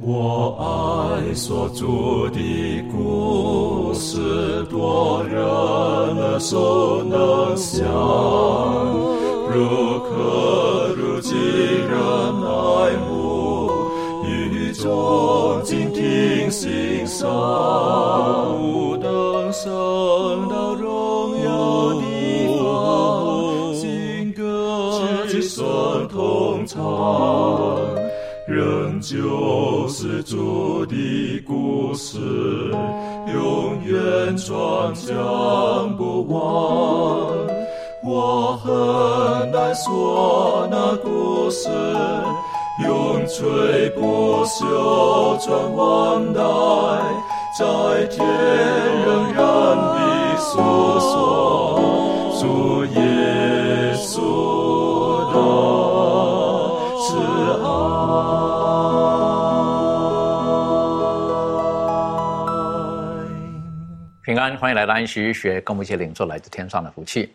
我爱所著的故事，多人耳熟能详。如可如今人爱慕，语中静听欣赏。不等升到荣耀地方，新歌之声同唱。仍旧是主的故事，永远传讲不完。我很难说那故事，永垂不朽传万代，在天仍然的诉说主耶欢迎来到安息日学，跟我们一起领受来自天上的福气。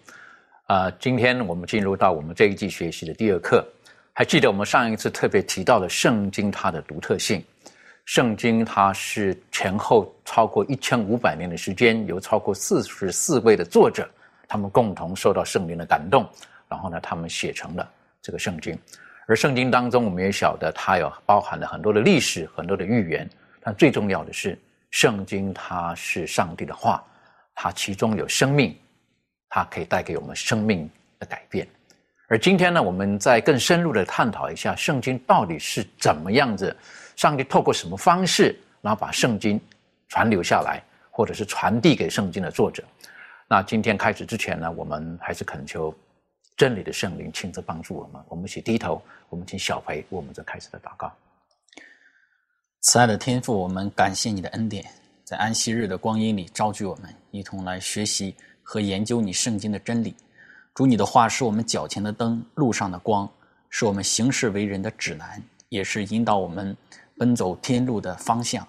啊、今天我们进入到我们这一季学习的第二课。还记得我们上一次特别提到了圣经它的独特性。圣经它是前后超过一千五百年的时间，由超过四十四位的作者，他们共同受到圣灵的感动，然后呢，他们写成了这个圣经。而圣经当中，我们也晓得它有包含了很多的历史、很多的预言，但最重要的是，圣经它是上帝的话，它其中有生命，它可以带给我们生命的改变。而今天呢，我们再更深入的探讨一下圣经到底是怎么样子，上帝透过什么方式，然后把圣经传留下来，或者是传递给圣经的作者。那今天开始之前呢，我们还是恳求真理的圣灵亲自帮助我们。我们一起低头，我们请小培为我们这开始的祷告。慈爱的天父，我们感谢你的恩典，在安息日的光阴里召聚我们，一同来学习和研究你圣经的真理。主，你的话是我们脚前的灯，路上的光，是我们行事为人的指南，也是引导我们奔走天路的方向。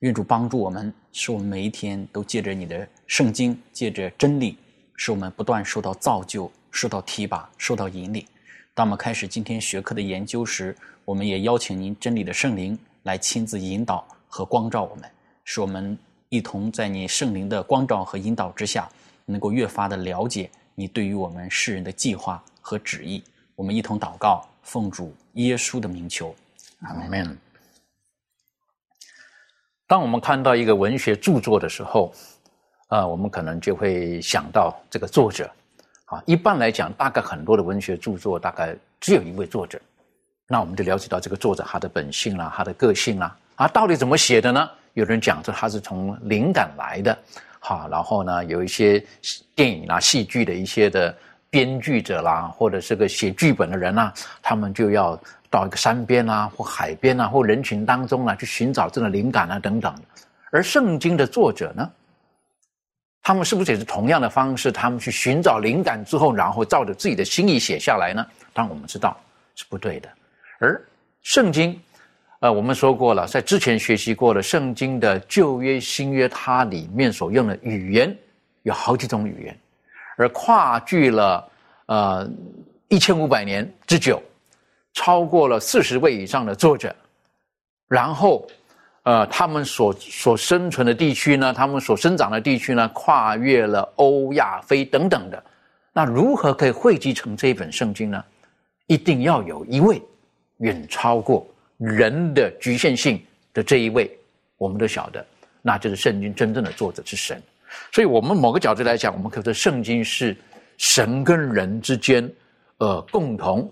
愿主帮助我们，使我们每一天都借着你的圣经，借着真理，使我们不断受到造就、受到提拔、受到引领。当我们开始今天学科的研究时，我们也邀请您真理的圣灵来亲自引导和光照我们，使我们一同在你圣灵的光照和引导之下，能够越发的了解你对于我们世人的计划和旨意。我们一同祷告，奉主耶稣的名求，阿门。当我们看到一个文学著作的时候，啊、我们可能就会想到这个作者。啊，一般来讲，大概很多的文学著作大概只有一位作者，那我们就了解到这个作者他的本性啦，他的个性啦，啊，到底怎么写的呢？有人讲说他是从灵感来的，好，然后呢，有一些电影啦、戏剧的一些的编剧者啦，或者是个写剧本的人啊，他们就要到一个山边啊，或海边啊，或人群当中啊，去寻找这种灵感啊等等。而圣经的作者呢，他们是不是也是同样的方式？他们去寻找灵感之后，然后照着自己的心意写下来呢？当我们知道是不对的。而圣经，呃，我们说过了，在之前学习过了，圣经的旧约、新约，它里面所用的语言有好几种语言，而跨距了呃一千五百年之久，超过了四十位以上的作者，然后。呃，他们所所生存的地区呢，他们所生长的地区呢，跨越了欧亚非等等的。那如何可以汇集成这一本圣经呢？一定要有一位远超过人的局限性的这一位，我们都晓得，那就是圣经真正的作者是神。所以，我们某个角度来讲，我们可以说圣经是神跟人之间呃共同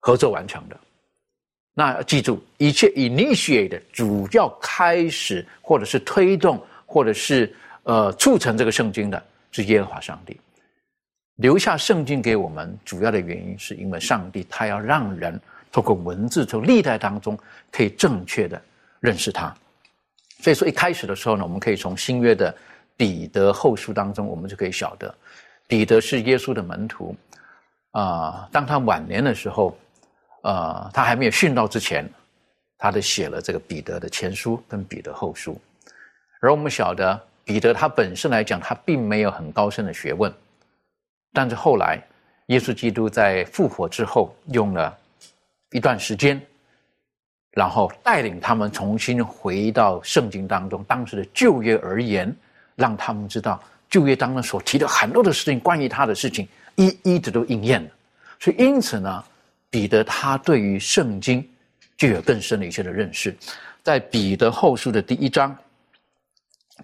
合作完成的。那记住，一切 initiate 主要开始或者是推动或者是呃促成这个圣经的是耶和华上帝。留下圣经给我们，主要的原因是因为上帝他要让人透过文字，从历代当中可以正确的认识他。所以说一开始的时候呢，我们可以从新约的彼得后书当中，我们就可以晓得，彼得是耶稣的门徒啊、当他晚年的时候，呃，他还没有殉道之前，他就写了这个彼得的前书跟彼得后书。而我们晓得，彼得他本身来讲，他并没有很高深的学问，但是后来，耶稣基督在复活之后，用了一段时间，然后带领他们重新回到圣经当中，当时的旧约而言，让他们知道旧约当中所提的很多的事情，关于他的事情，一一的都应验了。所以因此呢，彼得他对于圣经就有更深的一些的认识，在彼得后书的第一章。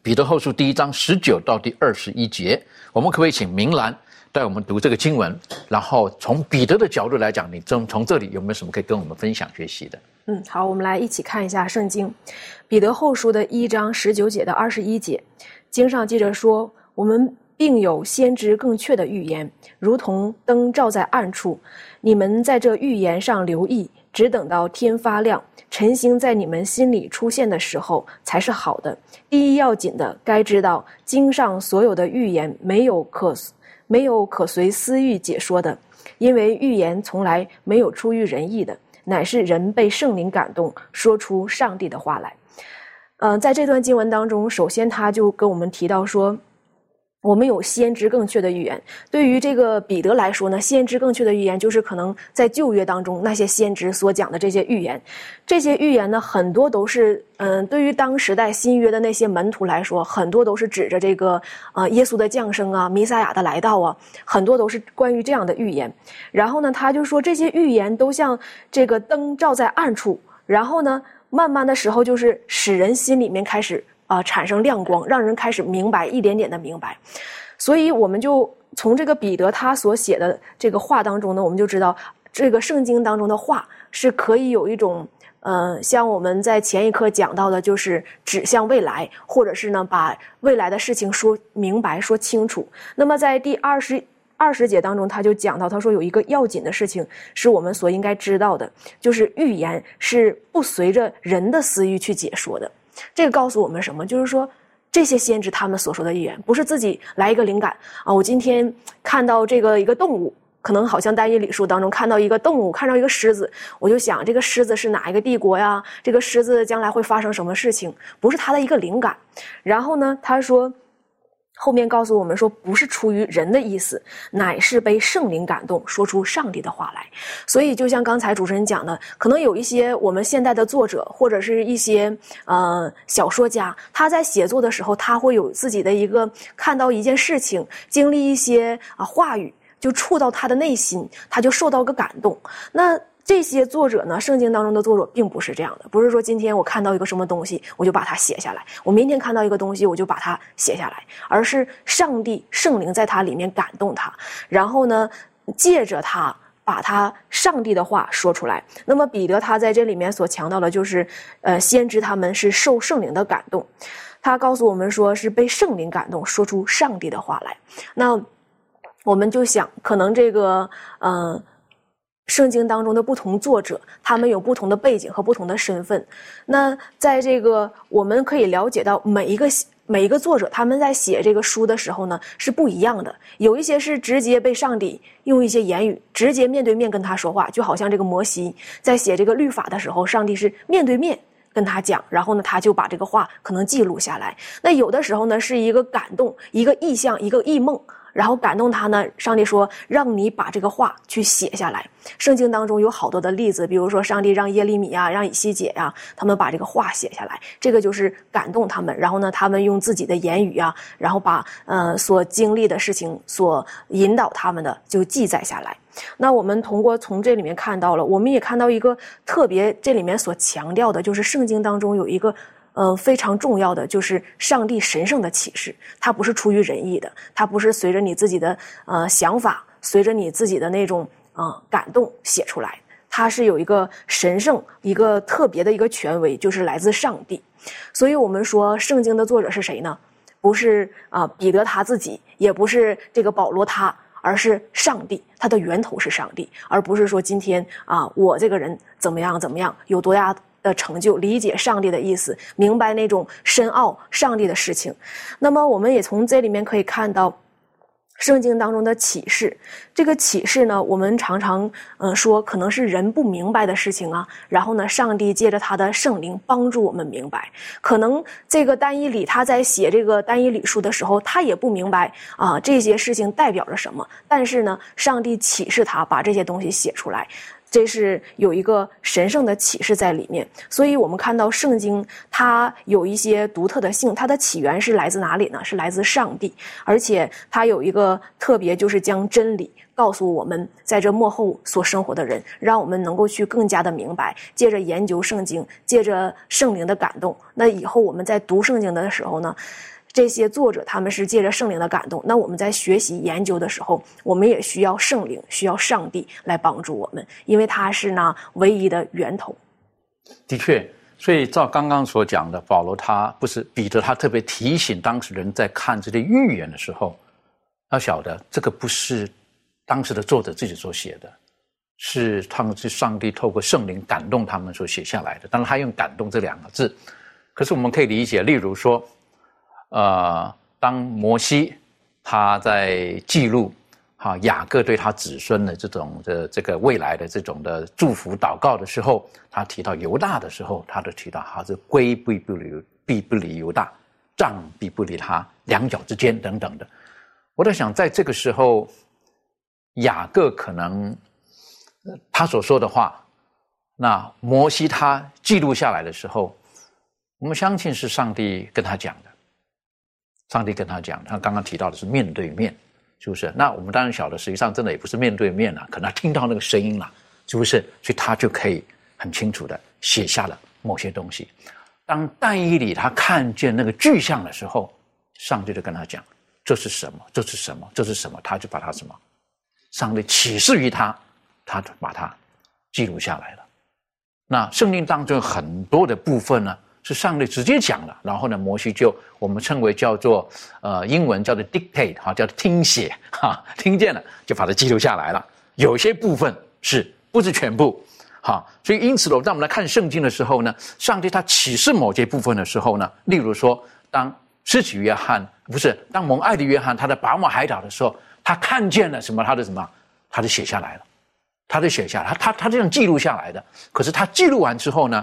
彼得后书第一章十九到第二十一节，我们可不可以请明兰带我们读这个经文？然后从彼得的角度来讲，你从从这里有没有什么可以跟我们分享学习的？嗯，好，我们来一起看一下圣经，彼得后书的一章十九节到二十一节。经上记着说，我们并有先知更确的预言，如同灯照在暗处。你们在这预言上留意，只等到天发亮，晨星在你们心里出现的时候，才是好的。第一要紧的，该知道经上所有的预言没有可没有可随私欲解说的，因为预言从来没有出于人意的。乃是人被圣灵感动，说出上帝的话来。嗯、在这段经文当中，首先他就跟我们提到说，我们有先知更确的预言。对于这个彼得来说呢，先知更确的预言就是可能在旧约当中那些先知所讲的这些预言。这些预言呢，很多都是嗯，对于当时代新约的那些门徒来说，很多都是指着这个呃耶稣的降生啊、弥赛亚的来到啊，很多都是关于这样的预言。然后呢，他就说这些预言都像这个灯照在暗处，然后呢，慢慢的时候就是使人心里面开始啊、产生亮光，让人开始明白一点点的明白。所以我们就从这个彼得他所写的这个话当中呢，我们就知道这个圣经当中的话是可以有一种。呃，像我们在前一课讲到的，就是指向未来，或者是呢，把未来的事情说明白、说清楚。那么在第二十二十节当中，他就讲到，他说有一个要紧的事情是我们所应该知道的，就是预言是不随着人的私欲去解说的。这个告诉我们什么？就是说，这些先知他们所说的预言，不是自己来一个灵感啊，我今天看到这个一个动物。可能好像单一礼数当中看到一个动物，看到一个狮子，我就想这个狮子是哪一个帝国呀？这个狮子将来会发生什么事情？不是他的一个灵感。然后呢，他说，后面告诉我们说，不是出于人的意思，乃是被圣灵感动，说出上帝的话来。所以，就像刚才主持人讲的，可能有一些我们现代的作者或者是一些呃小说家，他在写作的时候，他会有自己的一个看到一件事情，经历一些啊话语。就触到他的内心，他就受到个感动。那这些作者呢？圣经当中的作者并不是这样的，不是说今天我看到一个什么东西，我就把它写下来；我明天看到一个东西，我就把它写下来，而是上帝圣灵在它里面感动他，然后呢，借着他把他上帝的话说出来。那么彼得他在这里面所强调的就是，呃，先知他们是受圣灵的感动，他告诉我们说是被圣灵感动，说出上帝的话来。那。我们就想，可能这个，嗯、圣经当中的不同作者，他们有不同的背景和不同的身份。那在这个，我们可以了解到每一个每一个作者，他们在写这个书的时候呢，是不一样的。有一些是直接被上帝用一些言语直接面对面跟他说话，就好像这个摩西在写这个律法的时候，上帝是面对面。跟他讲，然后呢，他就把这个话可能记录下来。那有的时候呢，是一个感动，一个意象，一个异梦，然后感动他呢。上帝说，让你把这个话去写下来。圣经当中有好多的例子，比如说上帝让耶利米啊，让以西结呀、啊，他们把这个话写下来，这个就是感动他们。然后呢，他们用自己的言语啊，然后把呃所经历的事情所引导他们的就记载下来。那我们通过从这里面看到了，我们也看到一个特别，这里面所强调的就是圣经当中有一个呃非常重要的，就是上帝神圣的启示，它不是出于人意的，它不是随着你自己的呃想法，随着你自己的那种啊、呃、感动写出来，它是有一个神圣、一个特别的一个权威，就是来自上帝。所以我们说圣经的作者是谁呢？不是啊、彼得他自己，也不是这个保罗他。而是上帝，它的源头是上帝，而不是说今天啊，我这个人怎么样怎么样，有多大的成就，理解上帝的意思，明白那种深奥上帝的事情。那么，我们也从这里面可以看到。圣经当中的启示，这个启示呢，我们常常嗯说，可能是人不明白的事情啊。然后呢，上帝借着他的圣灵帮助我们明白。可能这个单一理他在写这个单一理书的时候，他也不明白啊这些事情代表着什么。但是呢，上帝启示他把这些东西写出来。这是有一个神圣的启示在里面，所以我们看到圣经它有一些独特的性，它的起源是来自哪里呢？是来自上帝，而且它有一个特别，就是将真理告诉我们在这幕后所生活的人，让我们能够去更加的明白。借着研究圣经，借着圣灵的感动，那以后我们在读圣经的时候呢？这些作者他们是借着圣灵的感动，那我们在学习研究的时候，我们也需要圣灵，需要上帝来帮助我们，因为他是那唯一的源头。的确，所以照刚刚所讲的，保罗他不是彼得，他特别提醒当时人在看这些预言的时候，要晓得这个不是当时的作者自己所写的，是他们是上帝透过圣灵感动他们所写下来的。当然，他用“感动”这两个字，可是我们可以理解，例如说。呃，当摩西他在记录哈雅各对他子孙的这种的这个未来的这种的祝福祷告的时候，他提到犹大的时候，他都提到他是龟必不离必不离犹大，杖必不离他两脚之间等等的。我在想，在这个时候，雅各可能他所说的话，那摩西他记录下来的时候，我们相信是上帝跟他讲的。上帝跟他讲，他刚刚提到的是面对面，是不是？那我们当然晓得，实际上真的也不是面对面了，可能他听到那个声音了，是不是？所以他就可以很清楚的写下了某些东西。当但以理他看见那个具象的时候，上帝就跟他讲：“这是什么？这是什么？这是什么？”他就把他什么？上帝启示于他，他就把它记录下来了。那圣经当中很多的部分呢？是上帝直接讲了，然后呢，摩西就我们称为叫做呃英文叫做 dictate 哈，叫做听写哈，听见了就把它记录下来了。有些部分是不是全部？哈，所以因此呢，当我们来看圣经的时候呢，上帝他启示某些部分的时候呢，例如说，当施洗约翰不是当蒙爱的约翰他在拔摩海岛的时候，他看见了什么？他的什么？他就写下来了，他就写下来，他他他这样记录下来的。可是他记录完之后呢？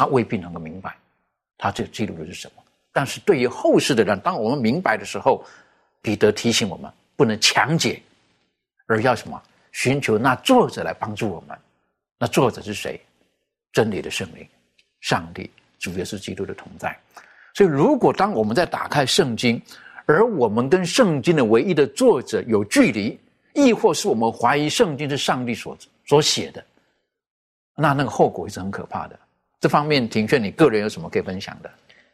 他未必能够明白，他这记录的是什么。但是对于后世的人，当我们明白的时候，彼得提醒我们不能强解，而要什么？寻求那作者来帮助我们。那作者是谁？真理的圣灵，上帝，主耶稣基督的同在。所以，如果当我们在打开圣经，而我们跟圣经的唯一的作者有距离，亦或是我们怀疑圣经是上帝所所写的，那那个后果也是很可怕的。这方面，庭炫，你个人有什么可以分享的？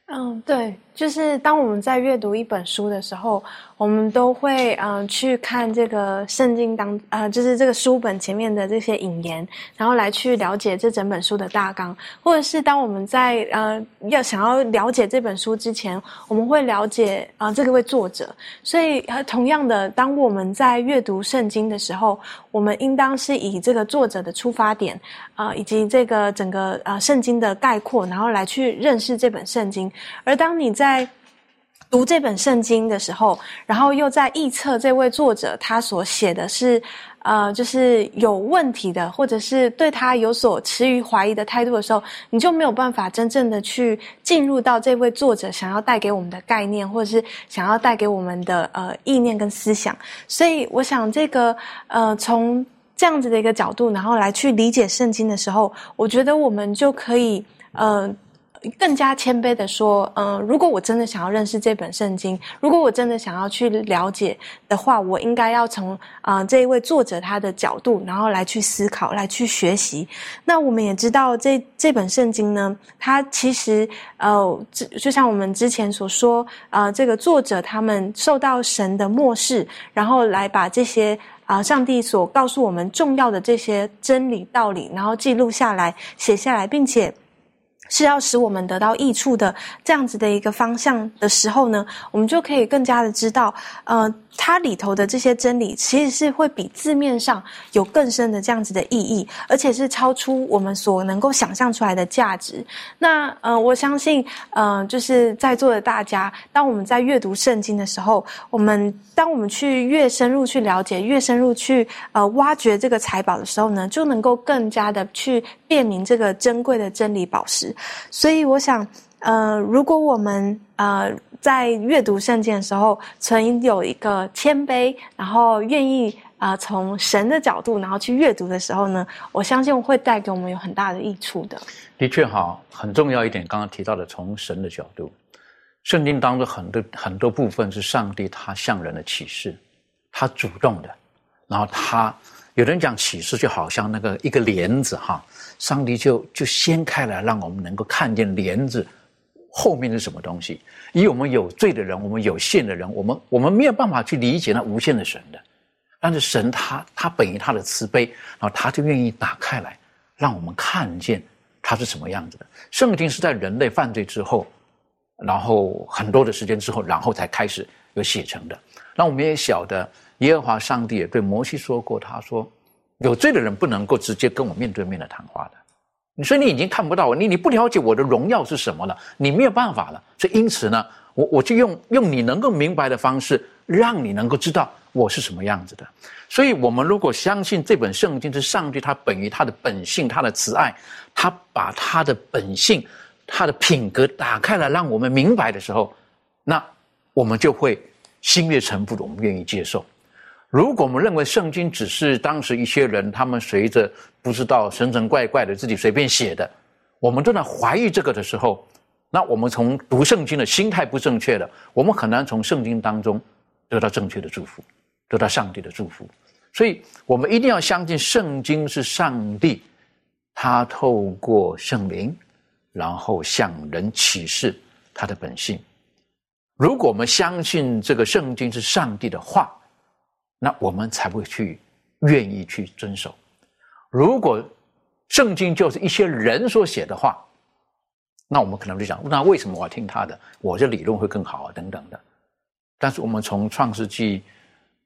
嗯，对，就是当我们在阅读一本书的时候，我们都会嗯去看这个圣经当呃，就是这个书本前面的这些引言，然后来去了解这整本书的大纲，或者是当我们在呃要想要了解这本书之前，我们会了解啊这个位作者。所以同样的，当我们在阅读圣经的时候，我们应当是以这个作者的出发点啊，以及这个整个呃圣经的概括，然后来去认识这本圣经。而当你在在读这本圣经的时候，然后又在臆测这位作者他所写的是，呃，就是有问题的，或者是对他有所持于怀疑的态度的时候，你就没有办法真正的去进入到这位作者想要带给我们的概念，或者是想要带给我们的呃意念跟思想。所以，我想这个呃，从这样子的一个角度，然后来去理解圣经的时候，我觉得我们就可以呃。更加谦卑的说，嗯，如果我真的想要认识这本圣经，如果我真的想要去了解的话，我应该要从啊这一位作者他的角度，然后来去思考，来去学习。那我们也知道，这这本圣经呢，它其实呃，就像我们之前所说，啊，这个作者他们受到神的漠视，然后来把这些啊上帝所告诉我们重要的这些真理道理，然后记录下来，写下来，并且。是要使我们得到益处的这样子的一个方向的时候呢，我们就可以更加的知道，呃，它里头的这些真理其实是会比字面上有更深的这样子的意义，而且是超出我们所能够想象出来的价值。那呃，我相信，呃，就是在座的大家，当我们在阅读圣经的时候，我们当我们去越深入去了解，越深入去呃挖掘这个财宝的时候呢，就能够更加的去辨明这个珍贵的真理宝石。所以，我想，呃，如果我们呃在阅读圣经的时候，存有一个谦卑，然后愿意啊从神的角度，然后去阅读的时候呢，我相信会带给我们有很大的益处的。的确，哈，很重要一点，刚刚提到的，从神的角度，圣经当中很多很多部分是上帝他向人的启示，他主动的，然后他有人讲启示就好像那个一个帘子，哈。上帝就就掀开来，让我们能够看见帘子后面是什么东西。以我们有罪的人，我们有限的人，我们我们没有办法去理解那无限的神的。但是神他他本于他的慈悲，然后他就愿意打开来，让我们看见他是什么样子的。圣经是在人类犯罪之后，然后很多的时间之后，然后才开始有写成的。那我们也晓得，耶和华上帝也对摩西说过，他说。有罪的人不能够直接跟我面对面的谈话的，你说你已经看不到我，你你不了解我的荣耀是什么了，你没有办法了。所以因此呢，我我就用用你能够明白的方式，让你能够知道我是什么样子的。所以，我们如果相信这本圣经是上帝他本于他的本性，他的慈爱，他把他的本性、他的品格打开了，让我们明白的时候，那我们就会心悦诚服的，我们愿意接受。如果我们认为圣经只是当时一些人他们随着不知道神神怪怪的自己随便写的，我们都在怀疑这个的时候，那我们从读圣经的心态不正确的，我们很难从圣经当中得到正确的祝福，得到上帝的祝福。所以我们一定要相信圣经是上帝，他透过圣灵，然后向人启示他的本性。如果我们相信这个圣经是上帝的话，那我们才会去愿意去遵守。如果圣经就是一些人所写的话，那我们可能就讲：那为什么我要听他的？我这理论会更好啊，等等的。但是我们从创世纪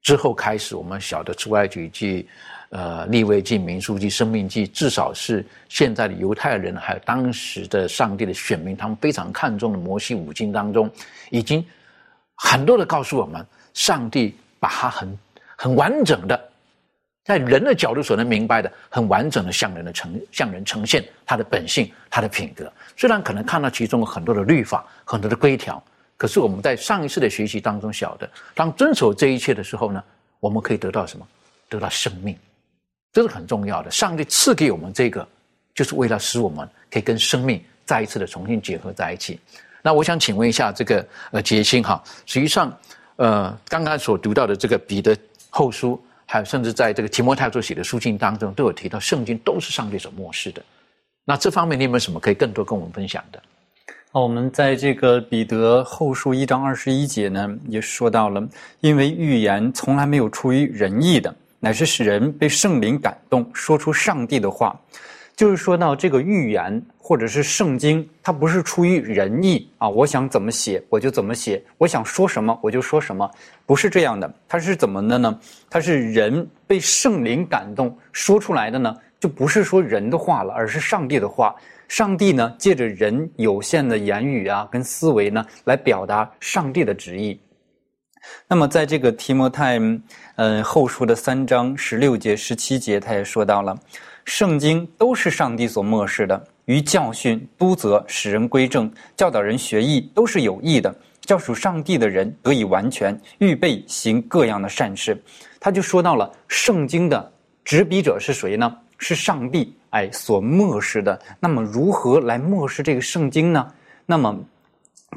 之后开始，我们晓得出埃及记、呃利未记、民数记、生命记，至少是现在的犹太人还有当时的上帝的选民，他们非常看重的摩西五经当中，已经很多的告诉我们，上帝把它很。很完整的，在人的角度所能明白的，很完整的向人的呈向人呈现他的本性、他的品格。虽然可能看到其中很多的律法、很多的规条，可是我们在上一次的学习当中晓得，当遵守这一切的时候呢，我们可以得到什么？得到生命，这是很重要的。上帝赐给我们这个，就是为了使我们可以跟生命再一次的重新结合在一起。那我想请问一下这个呃杰心哈，实际上呃刚刚所读到的这个彼得。后书，还有甚至在这个提摩太所写的书信当中，都有提到圣经都是上帝所漠视的。那这方面你有没有什么可以更多跟我们分享的？我们在这个彼得后书一章二十一节呢，也说到了，因为预言从来没有出于仁义的，乃是使人被圣灵感动，说出上帝的话。就是说到这个预言或者是圣经，它不是出于人意啊，我想怎么写我就怎么写，我想说什么我就说什么，不是这样的。它是怎么的呢？它是人被圣灵感动说出来的呢，就不是说人的话了，而是上帝的话。上帝呢，借着人有限的言语啊，跟思维呢，来表达上帝的旨意。那么，在这个提摩太嗯后书的三章十六节、十七节，他也说到了。圣经都是上帝所漠视的，于教训、督责、使人归正、教导人学艺，都是有益的，叫属上帝的人得以完全，预备行各样的善事。他就说到了圣经的执笔者是谁呢？是上帝，哎，所漠视的。那么如何来漠视这个圣经呢？那么，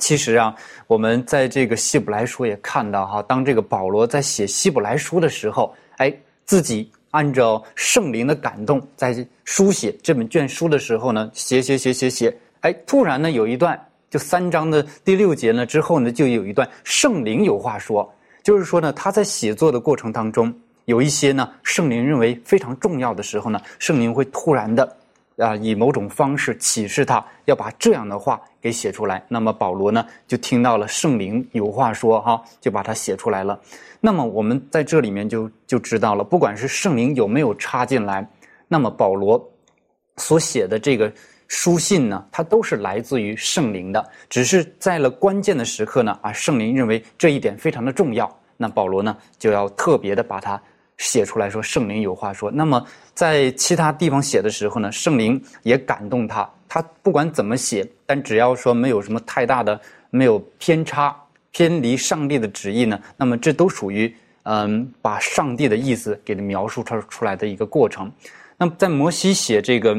其实啊，我们在这个希伯来书也看到哈，当这个保罗在写希伯来书的时候，哎，自己。按照圣灵的感动，在书写这本卷书的时候呢，写写写写写，哎，突然呢有一段，就三章的第六节呢之后呢，就有一段圣灵有话说，就是说呢，他在写作的过程当中，有一些呢圣灵认为非常重要的时候呢，圣灵会突然的啊，以某种方式启示他要把这样的话给写出来。那么保罗呢，就听到了圣灵有话说，哈，就把它写出来了。那么我们在这里面就就知道了，不管是圣灵有没有插进来，那么保罗所写的这个书信呢，它都是来自于圣灵的。只是在了关键的时刻呢，啊，圣灵认为这一点非常的重要，那保罗呢就要特别的把它。写出来说圣灵有话说，那么在其他地方写的时候呢，圣灵也感动他，他不管怎么写，但只要说没有什么太大的没有偏差偏离上帝的旨意呢，那么这都属于嗯把上帝的意思给描述出出来的一个过程。那么在摩西写这个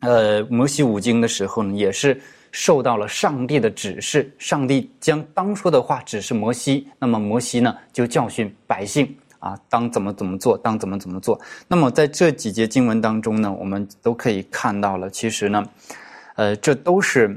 呃摩西五经的时候呢，也是受到了上帝的指示，上帝将当说的话指示摩西，那么摩西呢就教训百姓。啊，当怎么怎么做，当怎么怎么做。那么在这几节经文当中呢，我们都可以看到了，其实呢，呃，这都是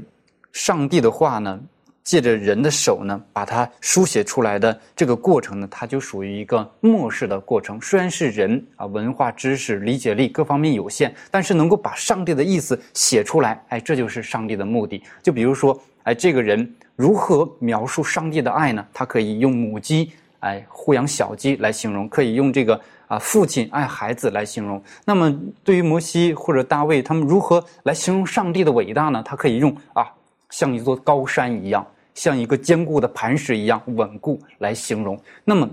上帝的话呢，借着人的手呢，把它书写出来的这个过程呢，它就属于一个末世的过程。虽然是人啊，文化知识理解力各方面有限，但是能够把上帝的意思写出来，哎，这就是上帝的目的。就比如说，哎，这个人如何描述上帝的爱呢？他可以用母鸡。哎，护养小鸡来形容，可以用这个啊，父亲爱孩子来形容。那么，对于摩西或者大卫，他们如何来形容上帝的伟大呢？他可以用啊，像一座高山一样，像一个坚固的磐石一样稳固来形容。那么，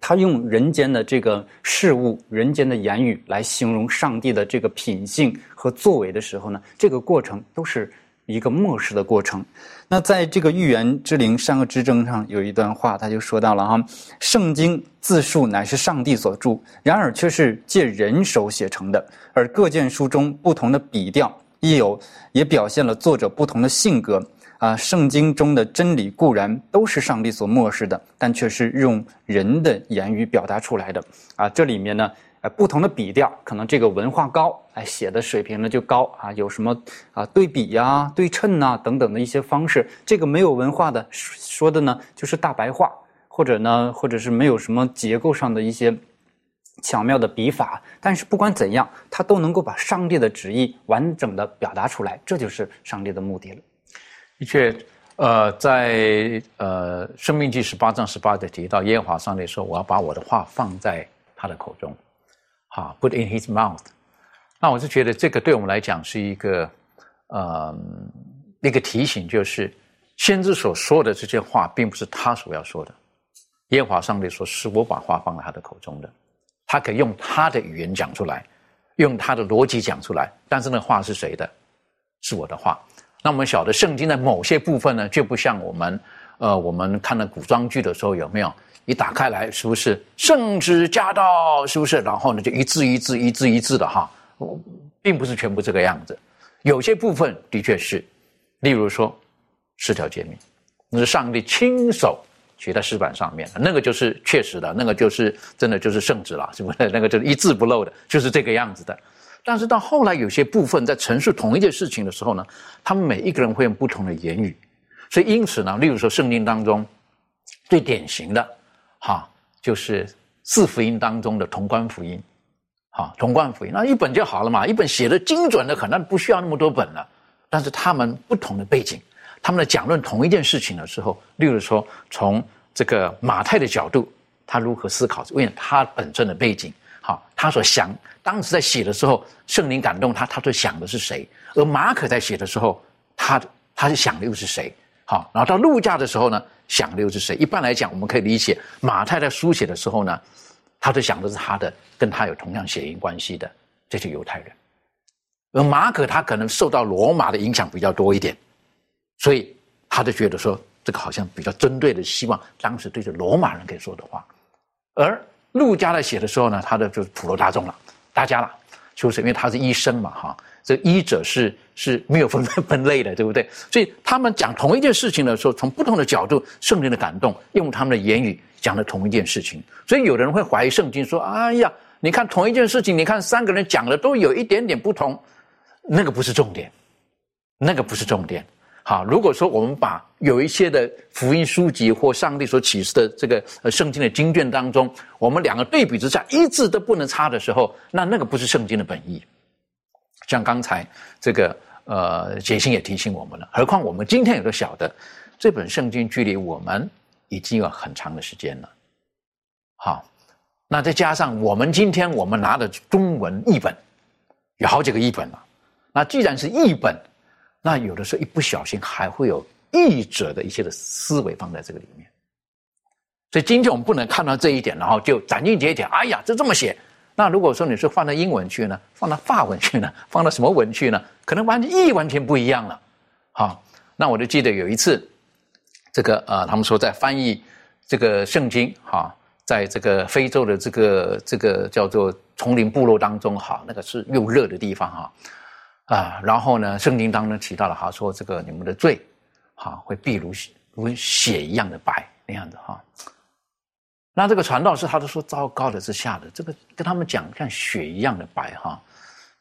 他用人间的这个事物、人间的言语来形容上帝的这个品性和作为的时候呢，这个过程都是。一个漠视的过程。那在这个预言之灵善恶之争上有一段话，他就说到了哈，圣经自述乃是上帝所著，然而却是借人手写成的，而各卷书中不同的笔调，亦有也表现了作者不同的性格。啊，圣经中的真理固然都是上帝所漠视的，但却是用人的言语表达出来的。啊，这里面呢。呃，不同的笔调，可能这个文化高，哎，写的水平呢就高啊。有什么啊对比呀、对称呐等等的一些方式。这个没有文化的说的呢，就是大白话，或者呢，或者是没有什么结构上的一些巧妙的笔法。但是不管怎样，他都能够把上帝的旨意完整的表达出来，这就是上帝的目的了。的确，呃，在呃《生命记》十八章十八节提到，耶和华上帝说：“我要把我的话放在他的口中。”啊，put in his mouth。那我是觉得这个对我们来讲是一个，呃，一个提醒，就是先知所说的这些话，并不是他所要说的。耶和华上帝说：“是我把话放在他的口中的，他可以用他的语言讲出来，用他的逻辑讲出来。但是那话是谁的？是我的话。那我们晓得圣经的某些部分呢，就不像我们，呃，我们看了古装剧的时候有没有？一打开来，是不是圣旨驾到？是不是？然后呢，就一字一字、一字一字的哈，并不是全部这个样子。有些部分的确是，例如说十条诫命，那是上帝亲手写在石板上面的，那个就是确实的，那个就是真的就是圣旨了，是不是？那个就是一字不漏的，就是这个样子的。但是到后来，有些部分在陈述同一件事情的时候呢，他们每一个人会用不同的言语，所以因此呢，例如说圣经当中最典型的。哈，就是四福音当中的同关福音，哈，同关福音那一本就好了嘛，一本写的精准的很，那不需要那么多本了。但是他们不同的背景，他们的讲论同一件事情的时候，例如说从这个马太的角度，他如何思考，为了他本身的背景，好，他所想当时在写的时候，圣灵感动他，他所想的是谁？而马可在写的时候，他他是想的又是谁？好，然后到路加的时候呢？想的又是谁？一般来讲，我们可以理解马太在书写的时候呢，他就想的是他的跟他有同样血缘关系的这些犹太人，而马可他可能受到罗马的影响比较多一点，所以他就觉得说这个好像比较针对的，希望当时对着罗马人可以说的话。而陆家在写的时候呢，他的就是普罗大众了，大家了，就是因为他是医生嘛，哈。这医者是是没有分 分类的，对不对？所以他们讲同一件事情的时候，从不同的角度，圣灵的感动，用他们的言语讲了同一件事情。所以有的人会怀疑圣经，说：“哎呀，你看同一件事情，你看三个人讲的都有一点点不同，那个不是重点，那个不是重点。”好，如果说我们把有一些的福音书籍或上帝所启示的这个圣经的经卷当中，我们两个对比之下一字都不能差的时候，那那个不是圣经的本意。像刚才这个呃杰星也提醒我们了，何况我们今天也都晓得，这本圣经距离我们已经有很长的时间了。好，那再加上我们今天我们拿的中文译本有好几个译本了，那既然是译本，那有的时候一不小心还会有译者的一些的思维放在这个里面。所以今天我们不能看到这一点，然后就斩钉截铁，哎呀，这这么写。那如果说你是放到英文去呢，放到法文去呢，放到什么文去呢？可能完全意义完全不一样了。好，那我就记得有一次，这个呃，他们说在翻译这个圣经，哈，在这个非洲的这个这个叫做丛林部落当中，哈，那个是又热的地方，哈，啊，然后呢，圣经当中提到了，哈，说这个你们的罪，哈，会必如如血一样的白那样子，哈。那这个传道士他都说糟糕的是下的，这个跟他们讲像雪一样的白哈，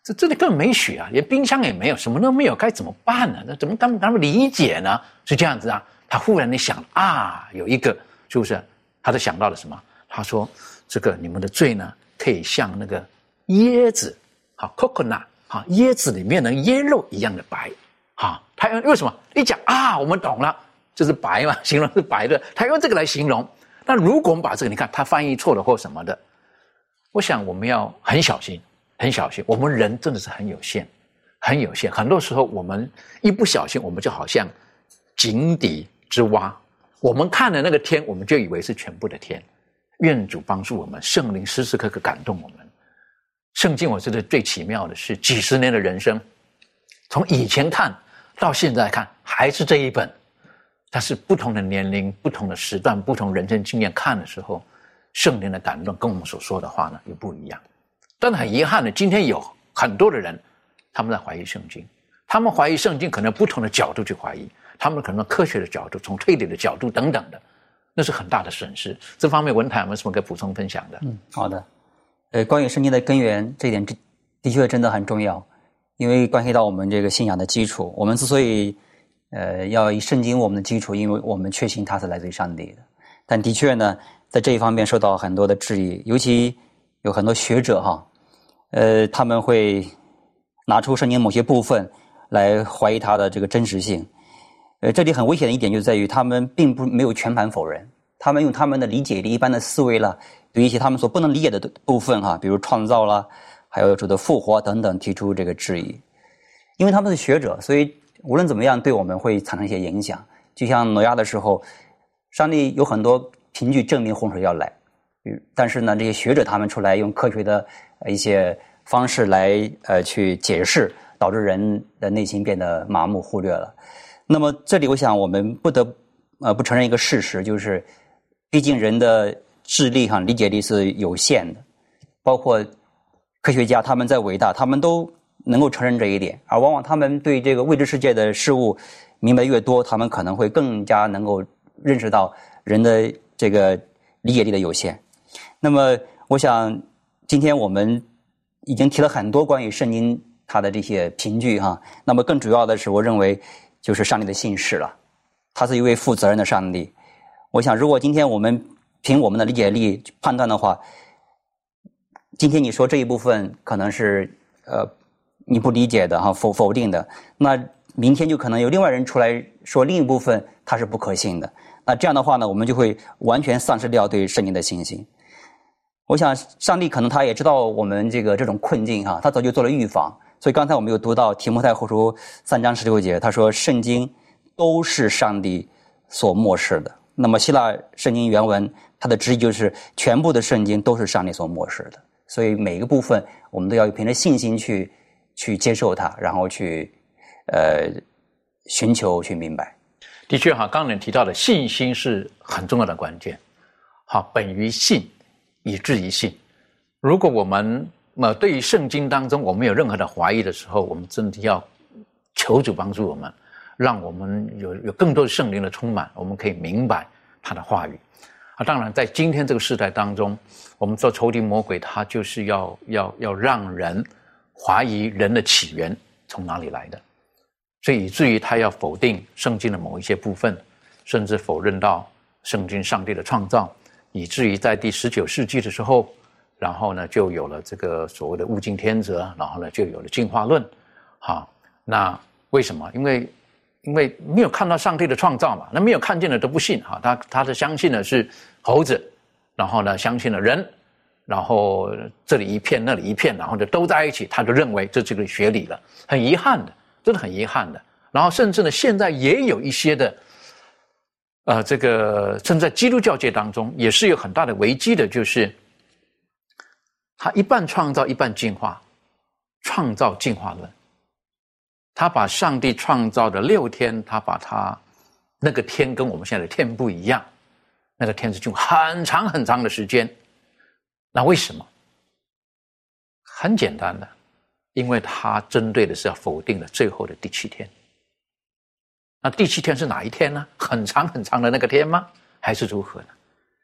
这这里根本没雪啊，连冰箱也没有，什么都没有，该怎么办呢？那怎么他们他们理解呢？是这样子啊？他忽然的想啊，有一个是不是？他就想到了什么？他说这个你们的罪呢，可以像那个椰子，好 coconut，啊椰子里面的椰肉一样的白，哈，他用为什么？一讲啊，我们懂了，就是白嘛，形容是白的，他用这个来形容。那如果我们把这个，你看他翻译错了或什么的，我想我们要很小心，很小心。我们人真的是很有限，很有限。很多时候我们一不小心，我们就好像井底之蛙，我们看的那个天，我们就以为是全部的天。愿主帮助我们，圣灵时时刻刻感动我们。圣经我觉得最奇妙的是几十年的人生，从以前看到现在看，还是这一本。但是不同的年龄、不同的时段、不同人生经验看的时候，圣灵的感动跟我们所说的话呢又不一样。但很遗憾的，今天有很多的人他们在怀疑圣经，他们怀疑圣经可能不同的角度去怀疑，他们可能科学的角度、从推理的角度等等的，那是很大的损失。这方面文台有没有什么可以补充分享的？嗯，好的。呃，关于圣经的根源这一点，的确真的很重要，因为关系到我们这个信仰的基础。我们之所以呃，要以圣经我们的基础，因为我们确信它是来自于上帝的。但的确呢，在这一方面受到很多的质疑，尤其有很多学者哈，呃，他们会拿出圣经某些部分来怀疑它的这个真实性。呃，这里很危险的一点就在于，他们并不没有全盘否认，他们用他们的理解力、一般的思维了，对一些他们所不能理解的部分哈，比如创造啦，还有主的复活等等，提出这个质疑。因为他们是学者，所以。无论怎么样，对我们会产生一些影响。就像挪亚的时候，上帝有很多凭据证明洪水要来，但是呢，这些学者他们出来用科学的一些方式来呃去解释，导致人的内心变得麻木忽略了。那么这里，我想我们不得呃不承认一个事实，就是毕竟人的智力哈理解力是有限的，包括科学家他们在伟大，他们都。能够承认这一点，而往往他们对这个未知世界的事物明白越多，他们可能会更加能够认识到人的这个理解力的有限。那么，我想今天我们已经提了很多关于圣经它的这些凭据哈。那么，更主要的是，我认为就是上帝的信使了，他是一位负责任的上帝。我想，如果今天我们凭我们的理解力判断的话，今天你说这一部分可能是呃。你不理解的哈，否否定的，那明天就可能有另外人出来说另一部分它是不可信的。那这样的话呢，我们就会完全丧失掉对圣经的信心。我想上帝可能他也知道我们这个这种困境哈，他早就做了预防。所以刚才我们有读到提摩太后书三章十六节，他说圣经都是上帝所漠视的。那么希腊圣经原文他的旨意就是全部的圣经都是上帝所漠视的。所以每一个部分我们都要凭着信心去。去接受它，然后去呃寻求去明白。的确哈，刚才提到的信心是很重要的关键。好，本于信，以至于信。如果我们呃对于圣经当中我们有任何的怀疑的时候，我们真的要求主帮助我们，让我们有有更多的圣灵的充满，我们可以明白他的话语。啊，当然在今天这个时代当中，我们做仇敌魔鬼，他就是要要要让人。怀疑人的起源从哪里来的，所以以至于他要否定圣经的某一些部分，甚至否认到圣经上帝的创造，以至于在第十九世纪的时候，然后呢就有了这个所谓的物竞天择，然后呢就有了进化论。好，那为什么？因为因为没有看到上帝的创造嘛，那没有看见的都不信哈。他他是相信的是猴子，然后呢相信了人，然后这里一片那里一片，然后就都在一起，他就认为这是个学理了。很遗憾的，真的很遗憾的。然后甚至呢，现在也有一些的，呃，这个正在基督教界当中也是有很大的危机的，就是他一半创造，一半进化，创造进化论。他把上帝创造的六天，他把他那个天跟我们现在的天不一样，那个天是用很长很长的时间。那为什么？很简单的，因为他针对的是要否定的最后的第七天。那第七天是哪一天呢？很长很长的那个天吗？还是如何呢？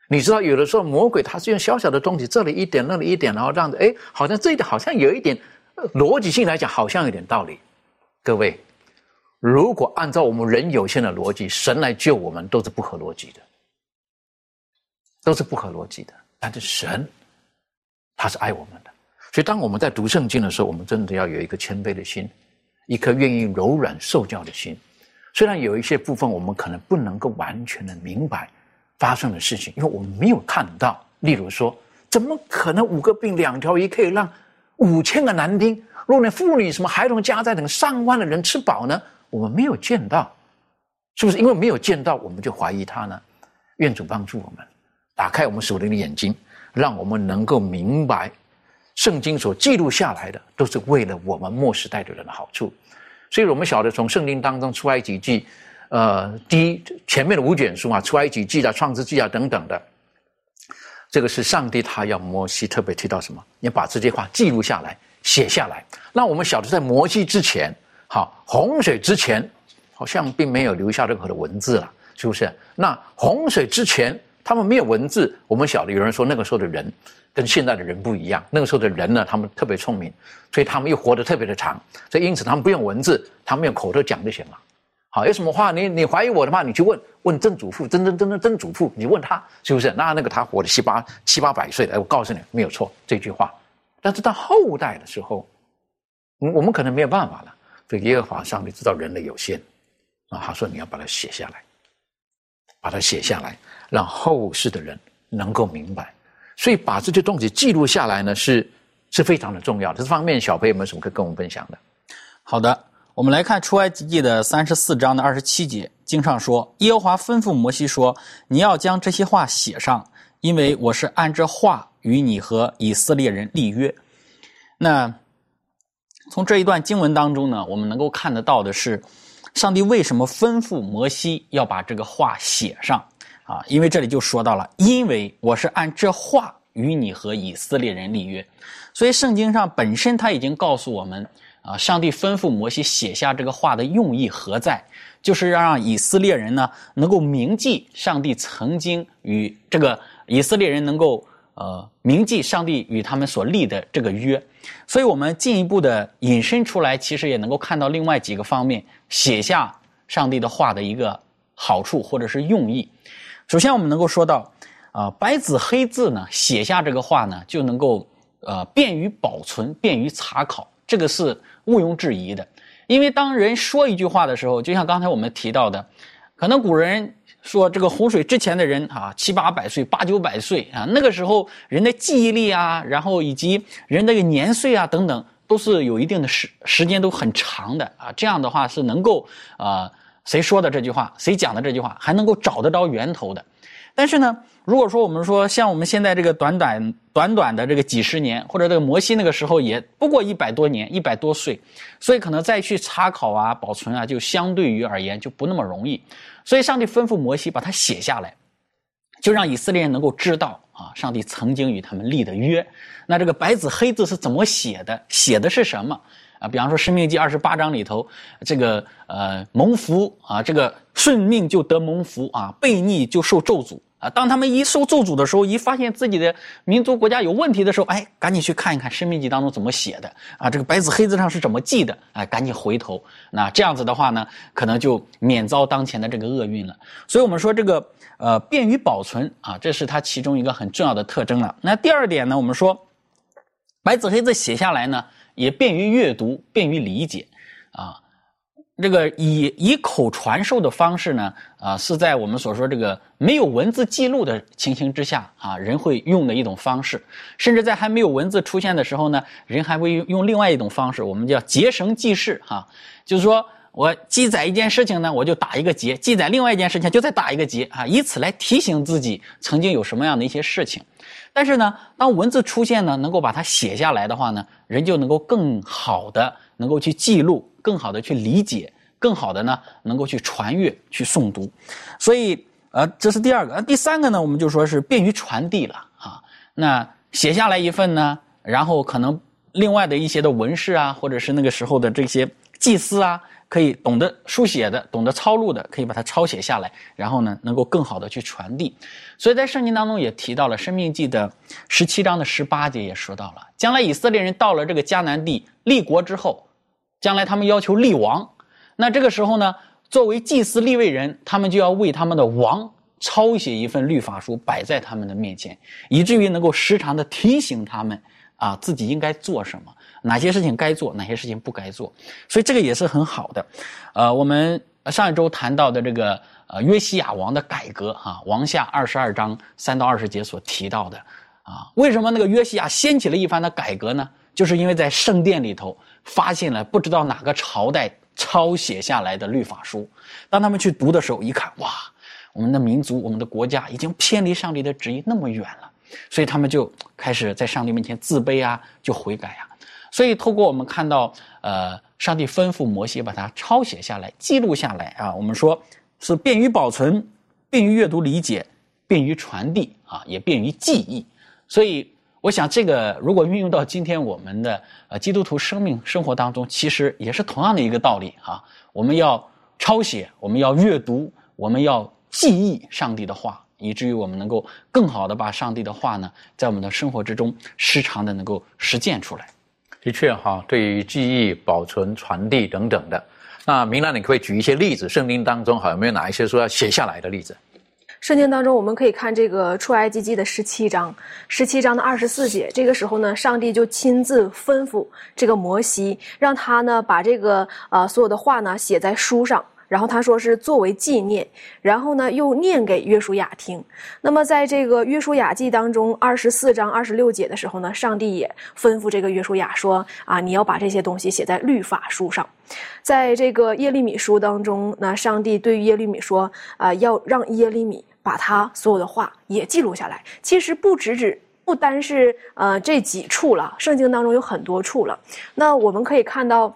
你知道，有的时候魔鬼他是用小小的东西，这里一点，那里一点，然后这样子，哎，好像这一点好像有一点逻辑性来讲，好像有点道理。各位，如果按照我们人有限的逻辑，神来救我们都是不合逻辑的，都是不合逻辑的。但是神，他是爱我们的，所以当我们在读圣经的时候，我们真的要有一个谦卑的心，一颗愿意柔软受教的心。虽然有一些部分我们可能不能够完全的明白发生的事情，因为我们没有看到。例如说，怎么可能五个病两条鱼可以让五千个男丁？若连妇女、什么孩童、家在等上万的人吃饱呢？我们没有见到，是不是？因为没有见到，我们就怀疑他呢？愿主帮助我们，打开我们属灵的眼睛，让我们能够明白，圣经所记录下来的都是为了我们末世代的人的好处。所以我们晓得，从圣经当中出埃及记，呃，第一前面的五卷书啊，出埃及记啊、创世纪啊等等的，这个是上帝他要摩西特别提到什么？你把这些话记录下来。写下来，让我们晓得在摩西之前，好洪水之前，好像并没有留下任何的文字了，是不是？那洪水之前，他们没有文字，我们晓得有人说那个时候的人跟现在的人不一样，那个时候的人呢，他们特别聪明，所以他们又活得特别的长，所以因此他们不用文字，他们用口头讲就行了。好，有什么话你你怀疑我的话，你去问问曾祖父、曾曾曾曾曾祖父，你问他是不是？那那个他活了七八七八百岁的，我告诉你没有错，这句话。但是到后代的时候，我我们可能没有办法了。所以耶和华上帝知道人类有限，啊，他说你要把它写下来，把它写下来，让后世的人能够明白。所以把这些东西记录下来呢，是是非常的重要的。这方面，小朋友们有什么可以跟我们分享的？好的，我们来看出埃及记的三十四章的二十七节，经上说，耶和华吩咐摩西说：“你要将这些话写上，因为我是按着话。”与你和以色列人立约。那从这一段经文当中呢，我们能够看得到的是，上帝为什么吩咐摩西要把这个话写上啊？因为这里就说到了，因为我是按这话与你和以色列人立约，所以圣经上本身他已经告诉我们啊，上帝吩咐摩西写下这个话的用意何在，就是要让以色列人呢能够铭记上帝曾经与这个以色列人能够。呃，铭记上帝与他们所立的这个约，所以我们进一步的引申出来，其实也能够看到另外几个方面，写下上帝的话的一个好处或者是用意。首先，我们能够说到，啊，白纸黑字呢，写下这个话呢，就能够呃便于保存，便于查考，这个是毋庸置疑的。因为当人说一句话的时候，就像刚才我们提到的，可能古人。说这个洪水之前的人啊，七八百岁、八九百岁啊，那个时候人的记忆力啊，然后以及人的年岁啊等等，都是有一定的时时间都很长的啊。这样的话是能够啊，谁说的这句话，谁讲的这句话，还能够找得着源头的。但是呢，如果说我们说像我们现在这个短短短短的这个几十年，或者这个摩西那个时候也不过一百多年、一百多岁，所以可能再去查考啊、保存啊，就相对于而言就不那么容易。所以，上帝吩咐摩西把它写下来，就让以色列人能够知道啊，上帝曾经与他们立的约。那这个白纸黑字是怎么写的？写的是什么啊？比方说《生命记》二十八章里头，这个呃蒙福啊，这个顺命就得蒙福啊，悖逆就受咒诅。啊，当他们一受咒诅的时候，一发现自己的民族国家有问题的时候，哎，赶紧去看一看《生命记》当中怎么写的啊，这个白纸黑字上是怎么记的？哎，赶紧回头。那这样子的话呢，可能就免遭当前的这个厄运了。所以我们说这个呃，便于保存啊，这是它其中一个很重要的特征了。那第二点呢，我们说白纸黑字写下来呢，也便于阅读，便于理解，啊。这个以以口传授的方式呢，啊，是在我们所说这个没有文字记录的情形之下啊，人会用的一种方式。甚至在还没有文字出现的时候呢，人还会用用另外一种方式，我们叫结绳记事哈，就是说我记载一件事情呢，我就打一个结；记载另外一件事情，就再打一个结啊，以此来提醒自己曾经有什么样的一些事情。但是呢，当文字出现呢，能够把它写下来的话呢，人就能够更好的能够去记录。更好的去理解，更好的呢，能够去传阅、去诵读，所以呃，这是第二个。第三个呢，我们就说是便于传递了啊。那写下来一份呢，然后可能另外的一些的文士啊，或者是那个时候的这些祭司啊，可以懂得书写的、懂得抄录的，可以把它抄写下来，然后呢，能够更好的去传递。所以在圣经当中也提到了《生命记》的十七章的十八节也说到了，将来以色列人到了这个迦南地立国之后。将来他们要求立王，那这个时候呢，作为祭司立位人，他们就要为他们的王抄写一份律法书，摆在他们的面前，以至于能够时常的提醒他们啊，自己应该做什么，哪些事情该做，哪些事情不该做。所以这个也是很好的。呃，我们上一周谈到的这个呃约西亚王的改革哈，王下二十二章三到二十节所提到的啊，为什么那个约西亚掀起了一番的改革呢？就是因为在圣殿里头。发现了不知道哪个朝代抄写下来的律法书，当他们去读的时候，一看，哇，我们的民族、我们的国家已经偏离上帝的旨意那么远了，所以他们就开始在上帝面前自卑啊，就悔改啊。所以透过我们看到，呃，上帝吩咐摩西把它抄写下来、记录下来啊，我们说是便于保存、便于阅读理解、便于传递啊，也便于记忆，所以。我想，这个如果运用到今天我们的呃基督徒生命生活当中，其实也是同样的一个道理哈。我们要抄写，我们要阅读，我们要记忆上帝的话，以至于我们能够更好的把上帝的话呢，在我们的生活之中时常的能够实践出来。的确哈，对于记忆、保存、传递等等的，那明兰，你可以举一些例子，圣经当中哈有没有哪一些说要写下来的例子？圣经当中，我们可以看这个出埃及记的十七章，十七章的二十四节。这个时候呢，上帝就亲自吩咐这个摩西，让他呢把这个呃所有的话呢写在书上。然后他说是作为纪念，然后呢又念给约书亚听。那么在这个约书亚记当中，二十四章二十六节的时候呢，上帝也吩咐这个约书亚说：“啊，你要把这些东西写在律法书上。”在这个耶利米书当中，那上帝对于耶利米说：“啊，要让耶利米把他所有的话也记录下来。”其实不只只不单是呃这几处了，圣经当中有很多处了。那我们可以看到。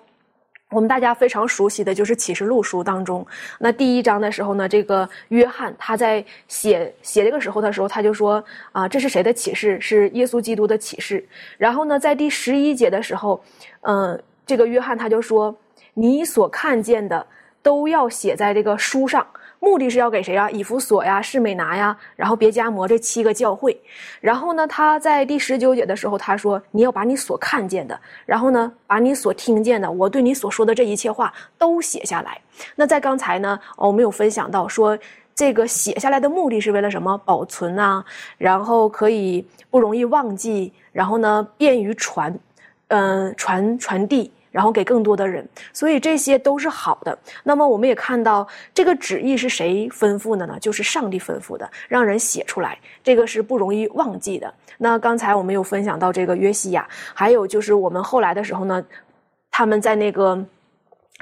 我们大家非常熟悉的就是启示录书当中，那第一章的时候呢，这个约翰他在写写这个时候的时候，他就说啊，这是谁的启示？是耶稣基督的启示。然后呢，在第十一节的时候，嗯，这个约翰他就说，你所看见的都要写在这个书上。目的是要给谁啊？以弗所呀、士美拿呀，然后别加摩这七个教会。然后呢，他在第十九节的时候，他说：“你要把你所看见的，然后呢，把你所听见的，我对你所说的这一切话都写下来。”那在刚才呢，我们有分享到说，这个写下来的目的是为了什么？保存啊，然后可以不容易忘记，然后呢，便于传，嗯，传传递。然后给更多的人，所以这些都是好的。那么我们也看到这个旨意是谁吩咐的呢？就是上帝吩咐的，让人写出来，这个是不容易忘记的。那刚才我们有分享到这个约西亚，还有就是我们后来的时候呢，他们在那个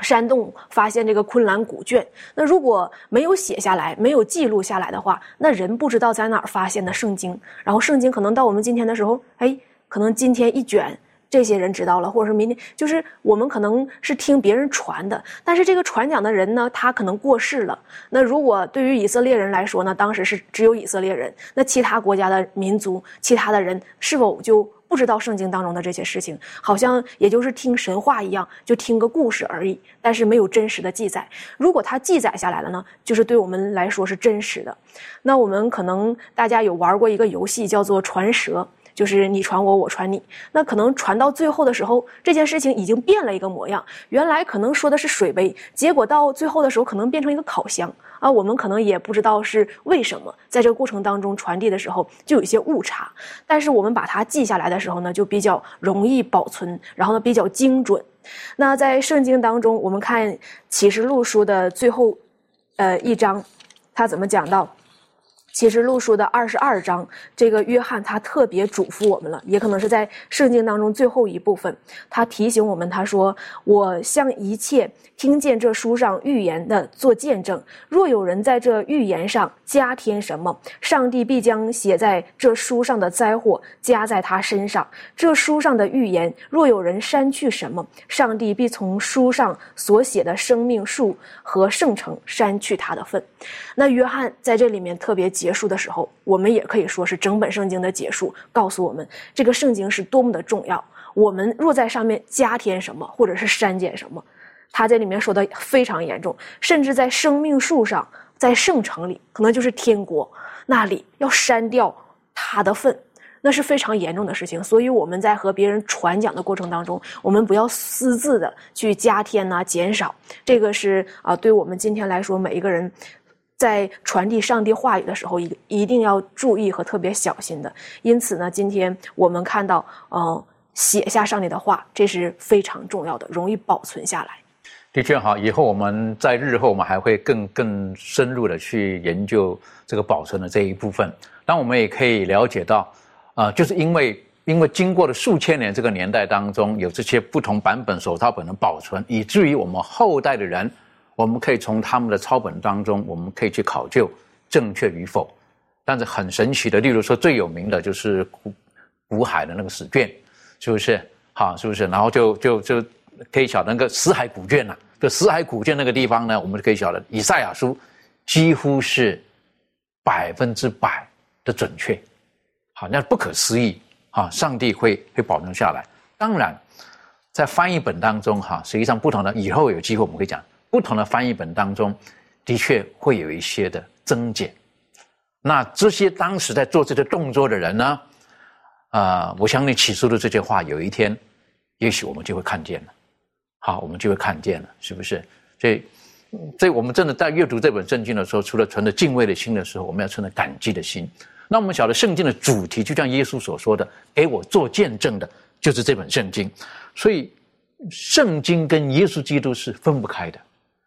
山洞发现这个昆兰古卷。那如果没有写下来，没有记录下来的话，那人不知道在哪儿发现的圣经。然后圣经可能到我们今天的时候，哎，可能今天一卷。这些人知道了，或者是明天，就是我们可能是听别人传的，但是这个传讲的人呢，他可能过世了。那如果对于以色列人来说呢，当时是只有以色列人，那其他国家的民族、其他的人是否就不知道圣经当中的这些事情？好像也就是听神话一样，就听个故事而已，但是没有真实的记载。如果他记载下来了呢，就是对我们来说是真实的。那我们可能大家有玩过一个游戏，叫做传蛇。就是你传我，我传你。那可能传到最后的时候，这件事情已经变了一个模样。原来可能说的是水杯，结果到最后的时候，可能变成一个烤箱啊。我们可能也不知道是为什么，在这个过程当中传递的时候就有一些误差。但是我们把它记下来的时候呢，就比较容易保存，然后呢比较精准。那在圣经当中，我们看启示录书的最后，呃一章，他怎么讲到？启示录书的二十二章，这个约翰他特别嘱咐我们了，也可能是在圣经当中最后一部分，他提醒我们，他说：“我向一切听见这书上预言的做见证，若有人在这预言上加添什么，上帝必将写在这书上的灾祸加在他身上；这书上的预言，若有人删去什么，上帝必从书上所写的生命树和圣城删去他的份。”那约翰在这里面特别结束的时候，我们也可以说是整本圣经的结束，告诉我们这个圣经是多么的重要。我们若在上面加添什么，或者是删减什么，他在里面说的非常严重，甚至在生命树上，在圣城里，可能就是天国那里要删掉他的份，那是非常严重的事情。所以我们在和别人传讲的过程当中，我们不要私自的去加添呐、减少。这个是啊，对我们今天来说，每一个人。在传递上帝话语的时候，一一定要注意和特别小心的。因此呢，今天我们看到，呃，写下上帝的话，这是非常重要的，容易保存下来。的确哈，以后我们在日后，我们还会更更深入的去研究这个保存的这一部分。那我们也可以了解到，啊，就是因为因为经过了数千年这个年代当中，有这些不同版本手抄本的保存，以至于我们后代的人。我们可以从他们的抄本当中，我们可以去考究正确与否。但是很神奇的，例如说最有名的就是古古海的那个史卷，是不是？好，是不是？然后就就就可以晓得那个死海古卷呐，就死海古卷那个地方呢，我们就可以晓得以赛亚书几乎是百分之百的准确，好，那不可思议啊！上帝会会保存下来。当然，在翻译本当中哈，实际上不同的，以后有机会我们会讲。不同的翻译本当中，的确会有一些的增减。那这些当时在做这些动作的人呢？啊，我相信起初的这些话，有一天，也许我们就会看见了。好，我们就会看见了，是不是？所以，所以我们真的在阅读这本圣经的时候，除了存着敬畏的心的时候，我们要存着感激的心。那我们晓得圣经的主题，就像耶稣所说的：“给我做见证的，就是这本圣经。”所以，圣经跟耶稣基督是分不开的。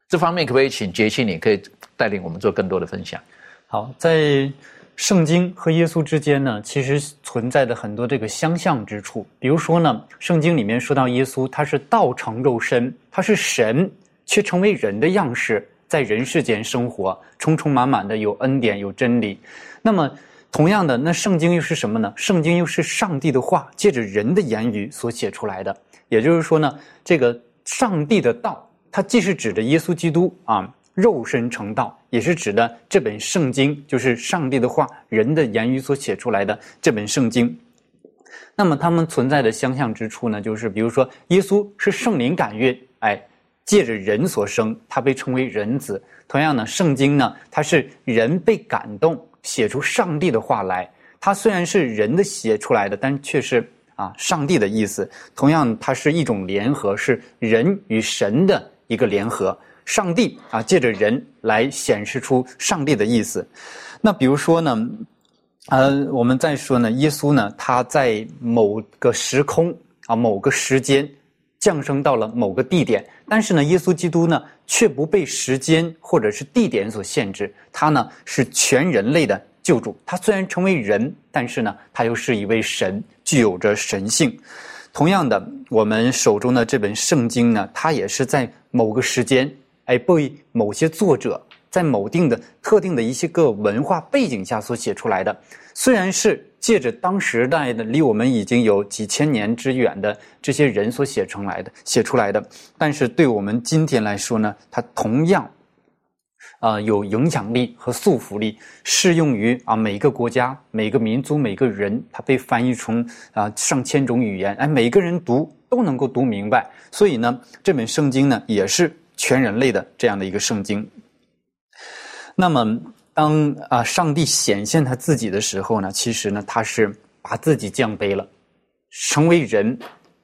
这方面可不可以请杰西，你可以带领我们做更多的分享？好，在圣经和耶稣之间呢，其实存在的很多这个相像之处。比如说呢，圣经里面说到耶稣，他是道成肉身，他是神，却成为人的样式，在人世间生活，充充满满的有恩典有真理。那么，同样的，那圣经又是什么呢？圣经又是上帝的话，借着人的言语所写出来的。也就是说呢，这个上帝的道。它既是指的耶稣基督啊，肉身成道，也是指的这本圣经，就是上帝的话，人的言语所写出来的这本圣经。那么，他们存在的相像之处呢，就是比如说，耶稣是圣灵感孕，哎，借着人所生，他被称为人子。同样呢，圣经呢，它是人被感动，写出上帝的话来。它虽然是人的写出来的，但却是。啊，上帝的意思，同样它是一种联合，是人与神的一个联合。上帝啊，借着人来显示出上帝的意思。那比如说呢，呃，我们再说呢，耶稣呢，他在某个时空啊，某个时间降生到了某个地点，但是呢，耶稣基督呢，却不被时间或者是地点所限制，他呢是全人类的。救主，他虽然成为人，但是呢，他又是一位神，具有着神性。同样的，我们手中的这本圣经呢，它也是在某个时间，哎，被某些作者在某定的特定的一些个文化背景下所写出来的。虽然是借着当时代的离我们已经有几千年之远的这些人所写成来的、写出来的，但是对我们今天来说呢，它同样。啊，有影响力和束缚力，适用于啊每个国家、每个民族、每个人，它被翻译成啊上千种语言，哎，每个人读都能够读明白。所以呢，这本圣经呢，也是全人类的这样的一个圣经。那么，当啊上帝显现他自己的时候呢，其实呢，他是把自己降卑了，成为人，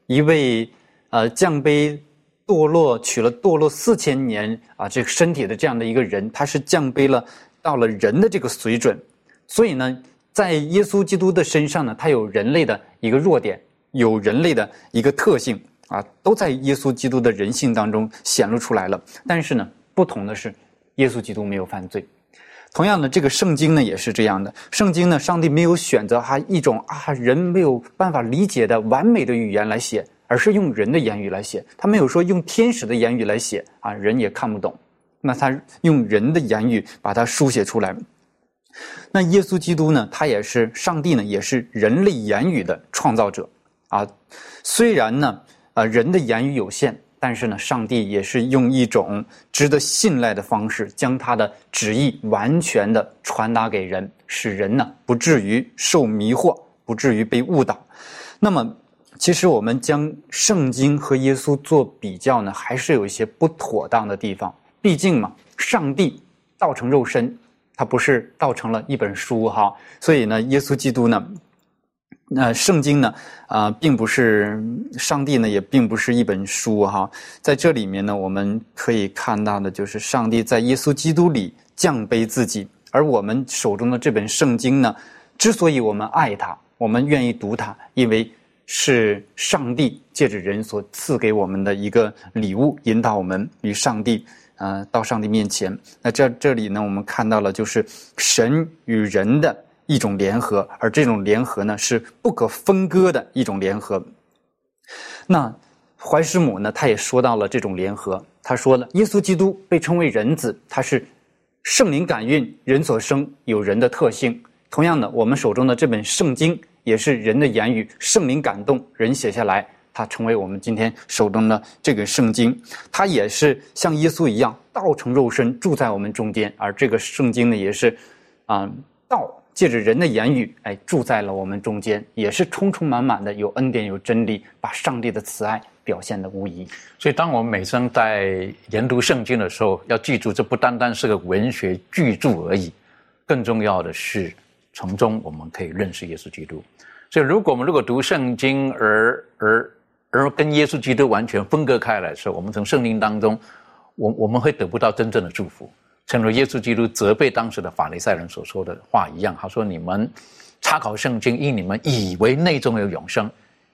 一位呃降卑堕落，取了堕落四千年啊这个身体的这样的一个人，他是降卑了到了人的这个水准，所以呢，在耶稣基督的身上呢，他有人类的一个弱点，有人类的一个特性啊，都在耶稣基督的人性当中显露出来了。但是呢，不同的是，耶稣基督没有犯罪。同样的，这个圣经呢也是这样的。圣经呢，上帝没有选择哈一种啊人没有办法理解的完美的语言来写，而是用人的言语来写。他没有说用天使的言语来写啊，人也看不懂。那他用人的言语把它书写出来。那耶稣基督呢，他也是上帝呢，也是人类言语的创造者啊。虽然呢，啊人的言语有限。但是呢，上帝也是用一种值得信赖的方式，将他的旨意完全的传达给人，使人呢不至于受迷惑，不至于被误导。那么，其实我们将圣经和耶稣做比较呢，还是有一些不妥当的地方。毕竟嘛，上帝道成肉身，他不是道成了一本书哈。所以呢，耶稣基督呢。那圣经呢？啊，并不是上帝呢，也并不是一本书哈。在这里面呢，我们可以看到的就是上帝在耶稣基督里降卑自己，而我们手中的这本圣经呢，之所以我们爱它，我们愿意读它，因为是上帝借着人所赐给我们的一个礼物，引导我们与上帝，呃，到上帝面前。那这这里呢，我们看到了就是神与人的。一种联合，而这种联合呢是不可分割的一种联合。那怀师母呢，他也说到了这种联合。他说了，耶稣基督被称为人子，他是圣灵感孕，人所生，有人的特性。同样的，我们手中的这本圣经也是人的言语，圣灵感动，人写下来，它成为我们今天手中的这个圣经。它也是像耶稣一样，道成肉身住在我们中间，而这个圣经呢，也是啊道。借着人的言语，哎，住在了我们中间，也是充充满满的有恩典、有真理，把上帝的慈爱表现的无疑。所以，当我们每生在研读圣经的时候，要记住，这不单单是个文学巨著而已，更重要的是，从中我们可以认识耶稣基督。所以，如果我们如果读圣经而而而跟耶稣基督完全分割开来的时候，我们从圣经当中，我我们会得不到真正的祝福。正如耶稣基督责备当时的法利赛人所说的话一样，他说：“你们查考圣经，因你们以为内中有永生，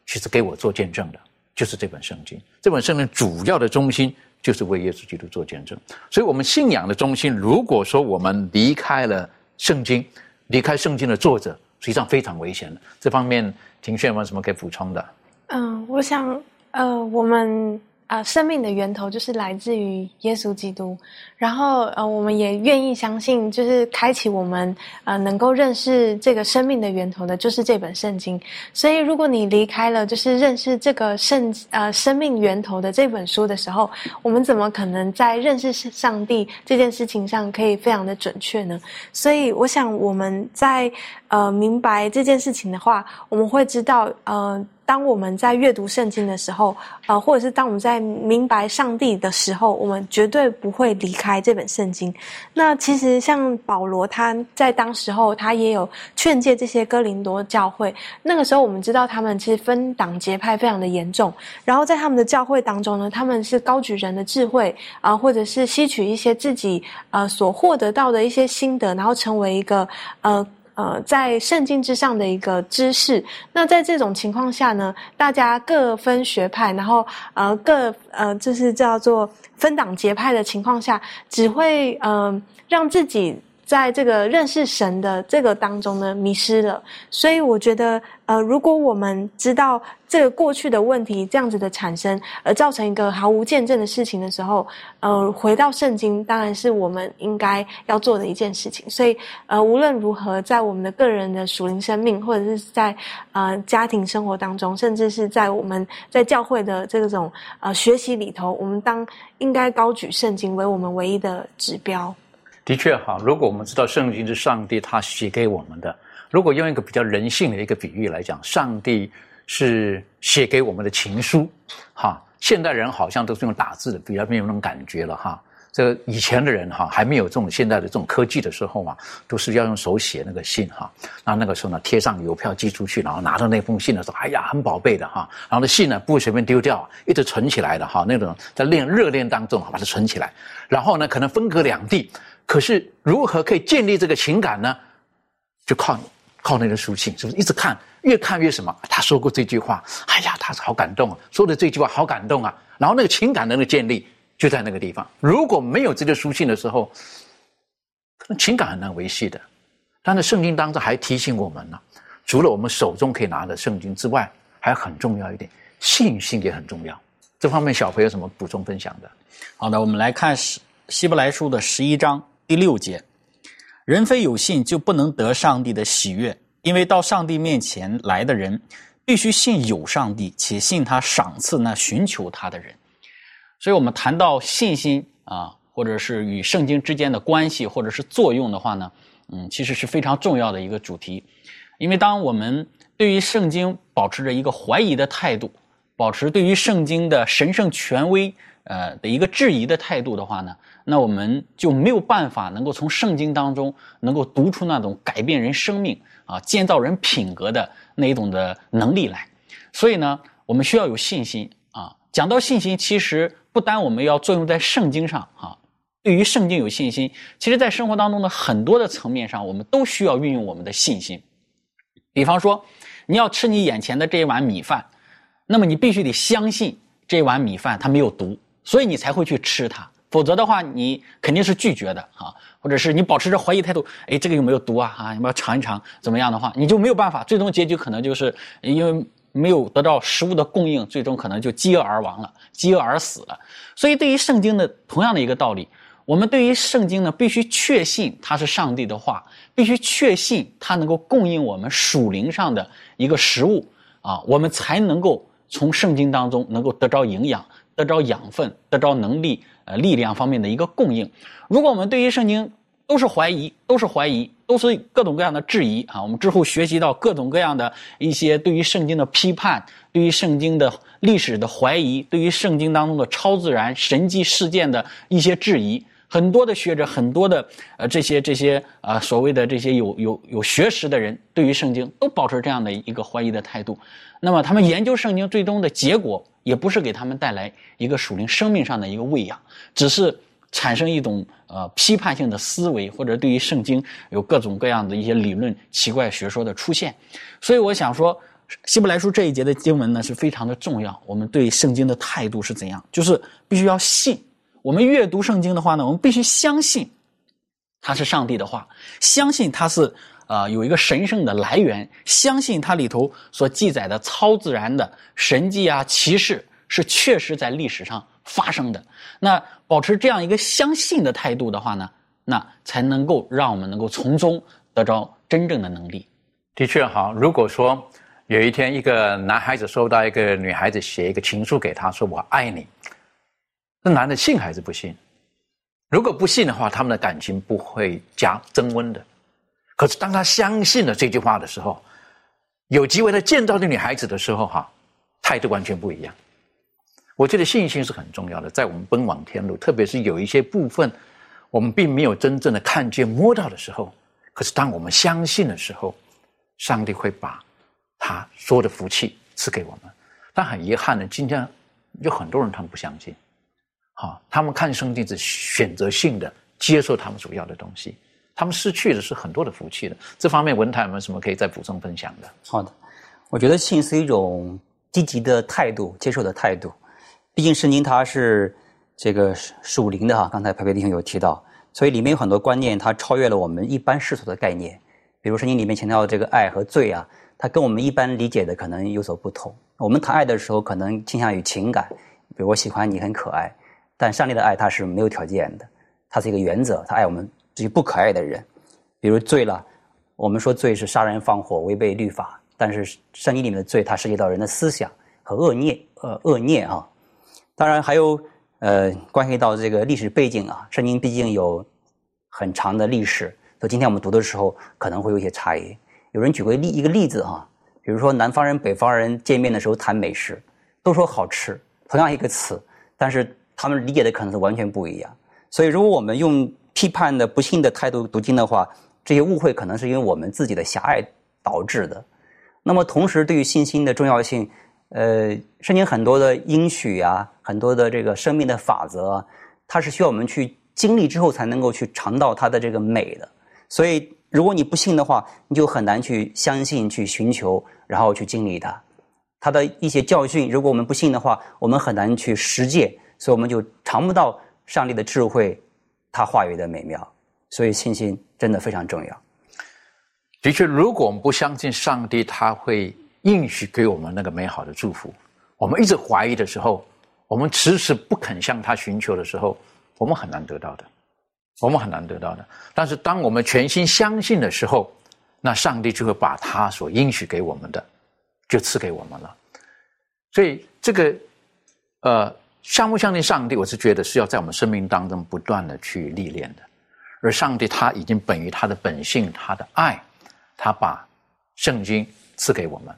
其实给我做见证的，就是这本圣经。这本圣经主要的中心就是为耶稣基督做见证。所以，我们信仰的中心，如果说我们离开了圣经，离开圣经的作者，实际上非常危险的。这方面，庭炫有什么可以补充的？嗯，我想，呃，我们。啊，生命的源头就是来自于耶稣基督，然后呃，我们也愿意相信，就是开启我们呃能够认识这个生命的源头的，就是这本圣经。所以，如果你离开了就是认识这个圣呃生命源头的这本书的时候，我们怎么可能在认识上帝这件事情上可以非常的准确呢？所以，我想我们在呃明白这件事情的话，我们会知道呃。当我们在阅读圣经的时候，呃，或者是当我们在明白上帝的时候，我们绝对不会离开这本圣经。那其实像保罗他在当时候，他也有劝诫这些哥林多教会。那个时候，我们知道他们其实分党结派非常的严重。然后在他们的教会当中呢，他们是高举人的智慧啊，或者是吸取一些自己呃所获得到的一些心得，然后成为一个呃。呃，在圣经之上的一个知识。那在这种情况下呢，大家各分学派，然后呃各呃就是叫做分党结派的情况下，只会呃让自己。在这个认识神的这个当中呢，迷失了。所以我觉得，呃，如果我们知道这个过去的问题这样子的产生，而造成一个毫无见证的事情的时候，呃，回到圣经当然是我们应该要做的一件事情。所以，呃，无论如何，在我们的个人的属灵生命，或者是在呃家庭生活当中，甚至是在我们在教会的这种呃学习里头，我们当应该高举圣经为我们唯一的指标。的确哈，如果我们知道圣经是上帝他写给我们的，如果用一个比较人性的一个比喻来讲，上帝是写给我们的情书，哈，现代人好像都是用打字的，比较没有那种感觉了哈。这个以前的人哈还没有这种现在的这种科技的时候嘛，都是要用手写那个信哈。那那个时候呢，贴上邮票寄出去，然后拿到那封信的时候，哎呀，很宝贝的哈。然后那信呢不会随便丢掉，一直存起来的哈。那种在恋热恋当中把它存起来，然后呢可能分隔两地，可是如何可以建立这个情感呢？就靠靠那个书信，是不是一直看，越看越什么？他说过这句话，哎呀，他是好感动啊，说的这句话好感动啊。然后那个情感的那个建立。就在那个地方，如果没有这个书信的时候，可能情感很难维系的。但是圣经当中还提醒我们呢，除了我们手中可以拿的圣经之外，还很重要一点，信心也很重要。这方面小朋友有什么补充分享的？好的，我们来看希希伯来书的十一章第六节：人非有信就不能得上帝的喜悦，因为到上帝面前来的人，必须信有上帝，且信他赏赐那寻求他的人。所以，我们谈到信心啊，或者是与圣经之间的关系，或者是作用的话呢，嗯，其实是非常重要的一个主题。因为当我们对于圣经保持着一个怀疑的态度，保持对于圣经的神圣权威呃的一个质疑的态度的话呢，那我们就没有办法能够从圣经当中能够读出那种改变人生命啊、建造人品格的那一种的能力来。所以呢，我们需要有信心啊。讲到信心，其实。不单我们要作用在圣经上啊，对于圣经有信心，其实在生活当中的很多的层面上，我们都需要运用我们的信心。比方说，你要吃你眼前的这一碗米饭，那么你必须得相信这碗米饭它没有毒，所以你才会去吃它。否则的话，你肯定是拒绝的啊，或者是你保持着怀疑态度，哎，这个有没有毒啊？啊，要不要尝一尝？怎么样的话，你就没有办法，最终结局可能就是因为。没有得到食物的供应，最终可能就饥饿而亡了，饥饿而死了。所以，对于圣经的同样的一个道理，我们对于圣经呢，必须确信它是上帝的话，必须确信它能够供应我们属灵上的一个食物啊，我们才能够从圣经当中能够得着营养，得着养分，得着能力呃力量方面的一个供应。如果我们对于圣经，都是怀疑，都是怀疑，都是各种各样的质疑啊！我们之后学习到各种各样的一些对于圣经的批判，对于圣经的历史的怀疑，对于圣经当中的超自然神迹事件的一些质疑。很多的学者，很多的呃这些这些呃所谓的这些有有有学识的人，对于圣经都保持这样的一个怀疑的态度。那么他们研究圣经最终的结果，也不是给他们带来一个属灵生命上的一个喂养，只是。产生一种呃批判性的思维，或者对于圣经有各种各样的一些理论、奇怪学说的出现，所以我想说，希伯来书这一节的经文呢是非常的重要。我们对圣经的态度是怎样？就是必须要信。我们阅读圣经的话呢，我们必须相信它是上帝的话，相信它是呃有一个神圣的来源，相信它里头所记载的超自然的神迹啊奇事是确实在历史上发生的。那保持这样一个相信的态度的话呢，那才能够让我们能够从中得着真正的能力。的确哈，如果说有一天一个男孩子收到一个女孩子写一个情书给他，说我爱你，那男的信还是不信？如果不信的话，他们的感情不会加增温的。可是当他相信了这句话的时候，有机会他见到这女孩子的时候，哈，态度完全不一样。我觉得信心是很重要的，在我们奔往天路，特别是有一些部分我们并没有真正的看见摸到的时候，可是当我们相信的时候，上帝会把他说的福气赐给我们。但很遗憾呢，今天有很多人他们不相信，好，他们看圣经是选择性的接受他们所要的东西，他们失去的是很多的福气的。这方面文台有没有什么可以再补充分享的？好的，我觉得信是一种积极的态度，接受的态度。毕竟圣经它是这个属灵的哈，刚才培培弟兄有提到，所以里面有很多观念，它超越了我们一般世俗的概念。比如圣经里面强调的这个爱和罪啊，它跟我们一般理解的可能有所不同。我们谈爱的时候，可能倾向于情感，比如我喜欢你很可爱，但上帝的爱它是没有条件的，它是一个原则，他爱我们这些不可爱的人。比如罪了，我们说罪是杀人放火，违背律法，但是圣经里面的罪，它涉及到人的思想和恶念，呃，恶念啊。当然还有，呃，关系到这个历史背景啊，圣经毕竟有很长的历史，所以今天我们读的时候可能会有一些差异。有人举过例一个例子哈，比如说南方人、北方人见面的时候谈美食，都说好吃，同样一个词，但是他们理解的可能是完全不一样。所以，如果我们用批判的、不幸的态度读经的话，这些误会可能是因为我们自己的狭隘导致的。那么，同时对于信心的重要性，呃，圣经很多的应许啊，很多的这个生命的法则，它是需要我们去经历之后才能够去尝到它的这个美的。所以，如果你不信的话，你就很难去相信、去寻求，然后去经历它。它的一些教训，如果我们不信的话，我们很难去实践，所以我们就尝不到上帝的智慧，他话语的美妙。所以，信心真的非常重要。的确，如果我们不相信上帝，他会应许给我们那个美好的祝福，我们一直怀疑的时候，我们迟迟不肯向他寻求的时候，我们很难得到的，我们很难得到的。但是，当我们全心相信的时候，那上帝就会把他所应许给我们的，就赐给我们了。所以，这个呃，相不相信上帝，我是觉得是要在我们生命当中不断的去历练的。而上帝他已经本于他的本性，他的爱。他把圣经赐给我们，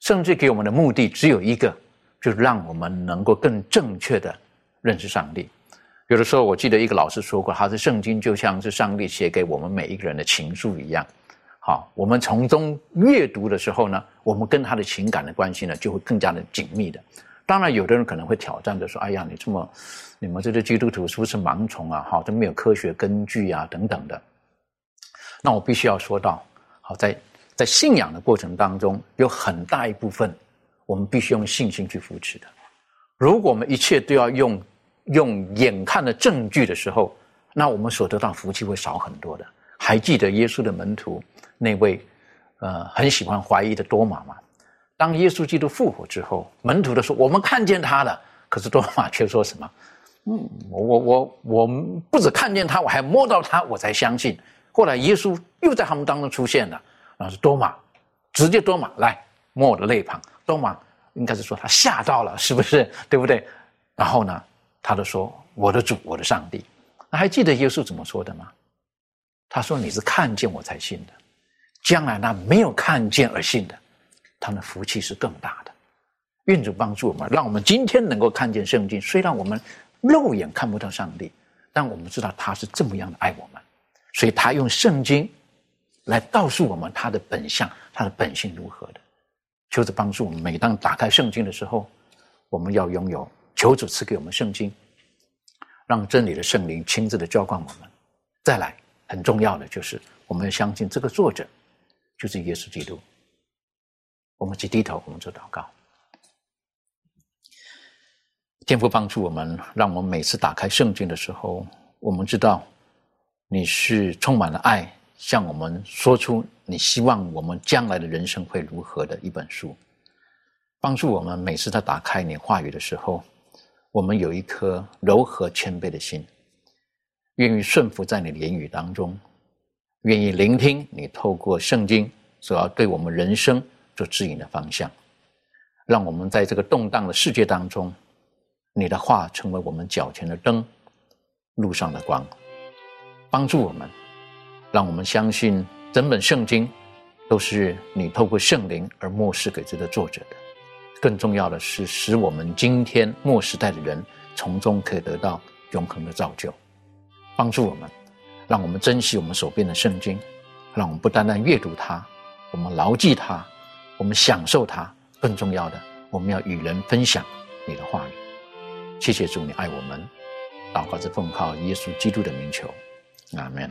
圣经给我们的目的只有一个，就是让我们能够更正确的认识上帝。有的时候，我记得一个老师说过，他说圣经就像是上帝写给我们每一个人的情书一样。好，我们从中阅读的时候呢，我们跟他的情感的关系呢，就会更加的紧密的。当然，有的人可能会挑战的说：“哎呀，你这么，你们这些基督徒是不是盲从啊？哈，都没有科学根据啊，等等的。”那我必须要说到。好，在在信仰的过程当中，有很大一部分我们必须用信心去扶持的。如果我们一切都要用用眼看的证据的时候，那我们所得到福气会少很多的。还记得耶稣的门徒那位呃很喜欢怀疑的多马吗？当耶稣基督复活之后，门徒都说我们看见他了，可是多马却说什么？嗯，我我我我不止看见他，我还摸到他，我才相信。后来耶稣又在他们当中出现了，然后是多马，直接多马来摸我的肋旁。多马应该是说他吓到了，是不是？对不对？然后呢，他就说：“我的主，我的上帝。”那还记得耶稣怎么说的吗？他说：“你是看见我才信的，将来那没有看见而信的，他的福气是更大的。”愿主帮助我们，让我们今天能够看见圣经。虽然我们肉眼看不到上帝，但我们知道他是这么样的爱我们。所以他用圣经来告诉我们他的本相，他的本性如何的。求主帮助我们，每当打开圣经的时候，我们要拥有求主赐给我们圣经，让真理的圣灵亲自的浇灌我们。再来，很重要的就是我们要相信这个作者就是耶稣基督。我们去低头，我们做祷告。天父帮助我们，让我们每次打开圣经的时候，我们知道。你是充满了爱，向我们说出你希望我们将来的人生会如何的一本书，帮助我们每次在打开你话语的时候，我们有一颗柔和谦卑的心，愿意顺服在你的言语当中，愿意聆听你透过圣经所要对我们人生做指引的方向，让我们在这个动荡的世界当中，你的话成为我们脚前的灯，路上的光。帮助我们，让我们相信整本圣经都是你透过圣灵而漠视给这个作者的。更重要的是，使我们今天末时代的人从中可以得到永恒的造就。帮助我们，让我们珍惜我们手边的圣经，让我们不单单阅读它，我们牢记它，我们享受它。更重要的，我们要与人分享你的话语。谢谢主，你爱我们。祷告是奉靠耶稣基督的名求。阿门。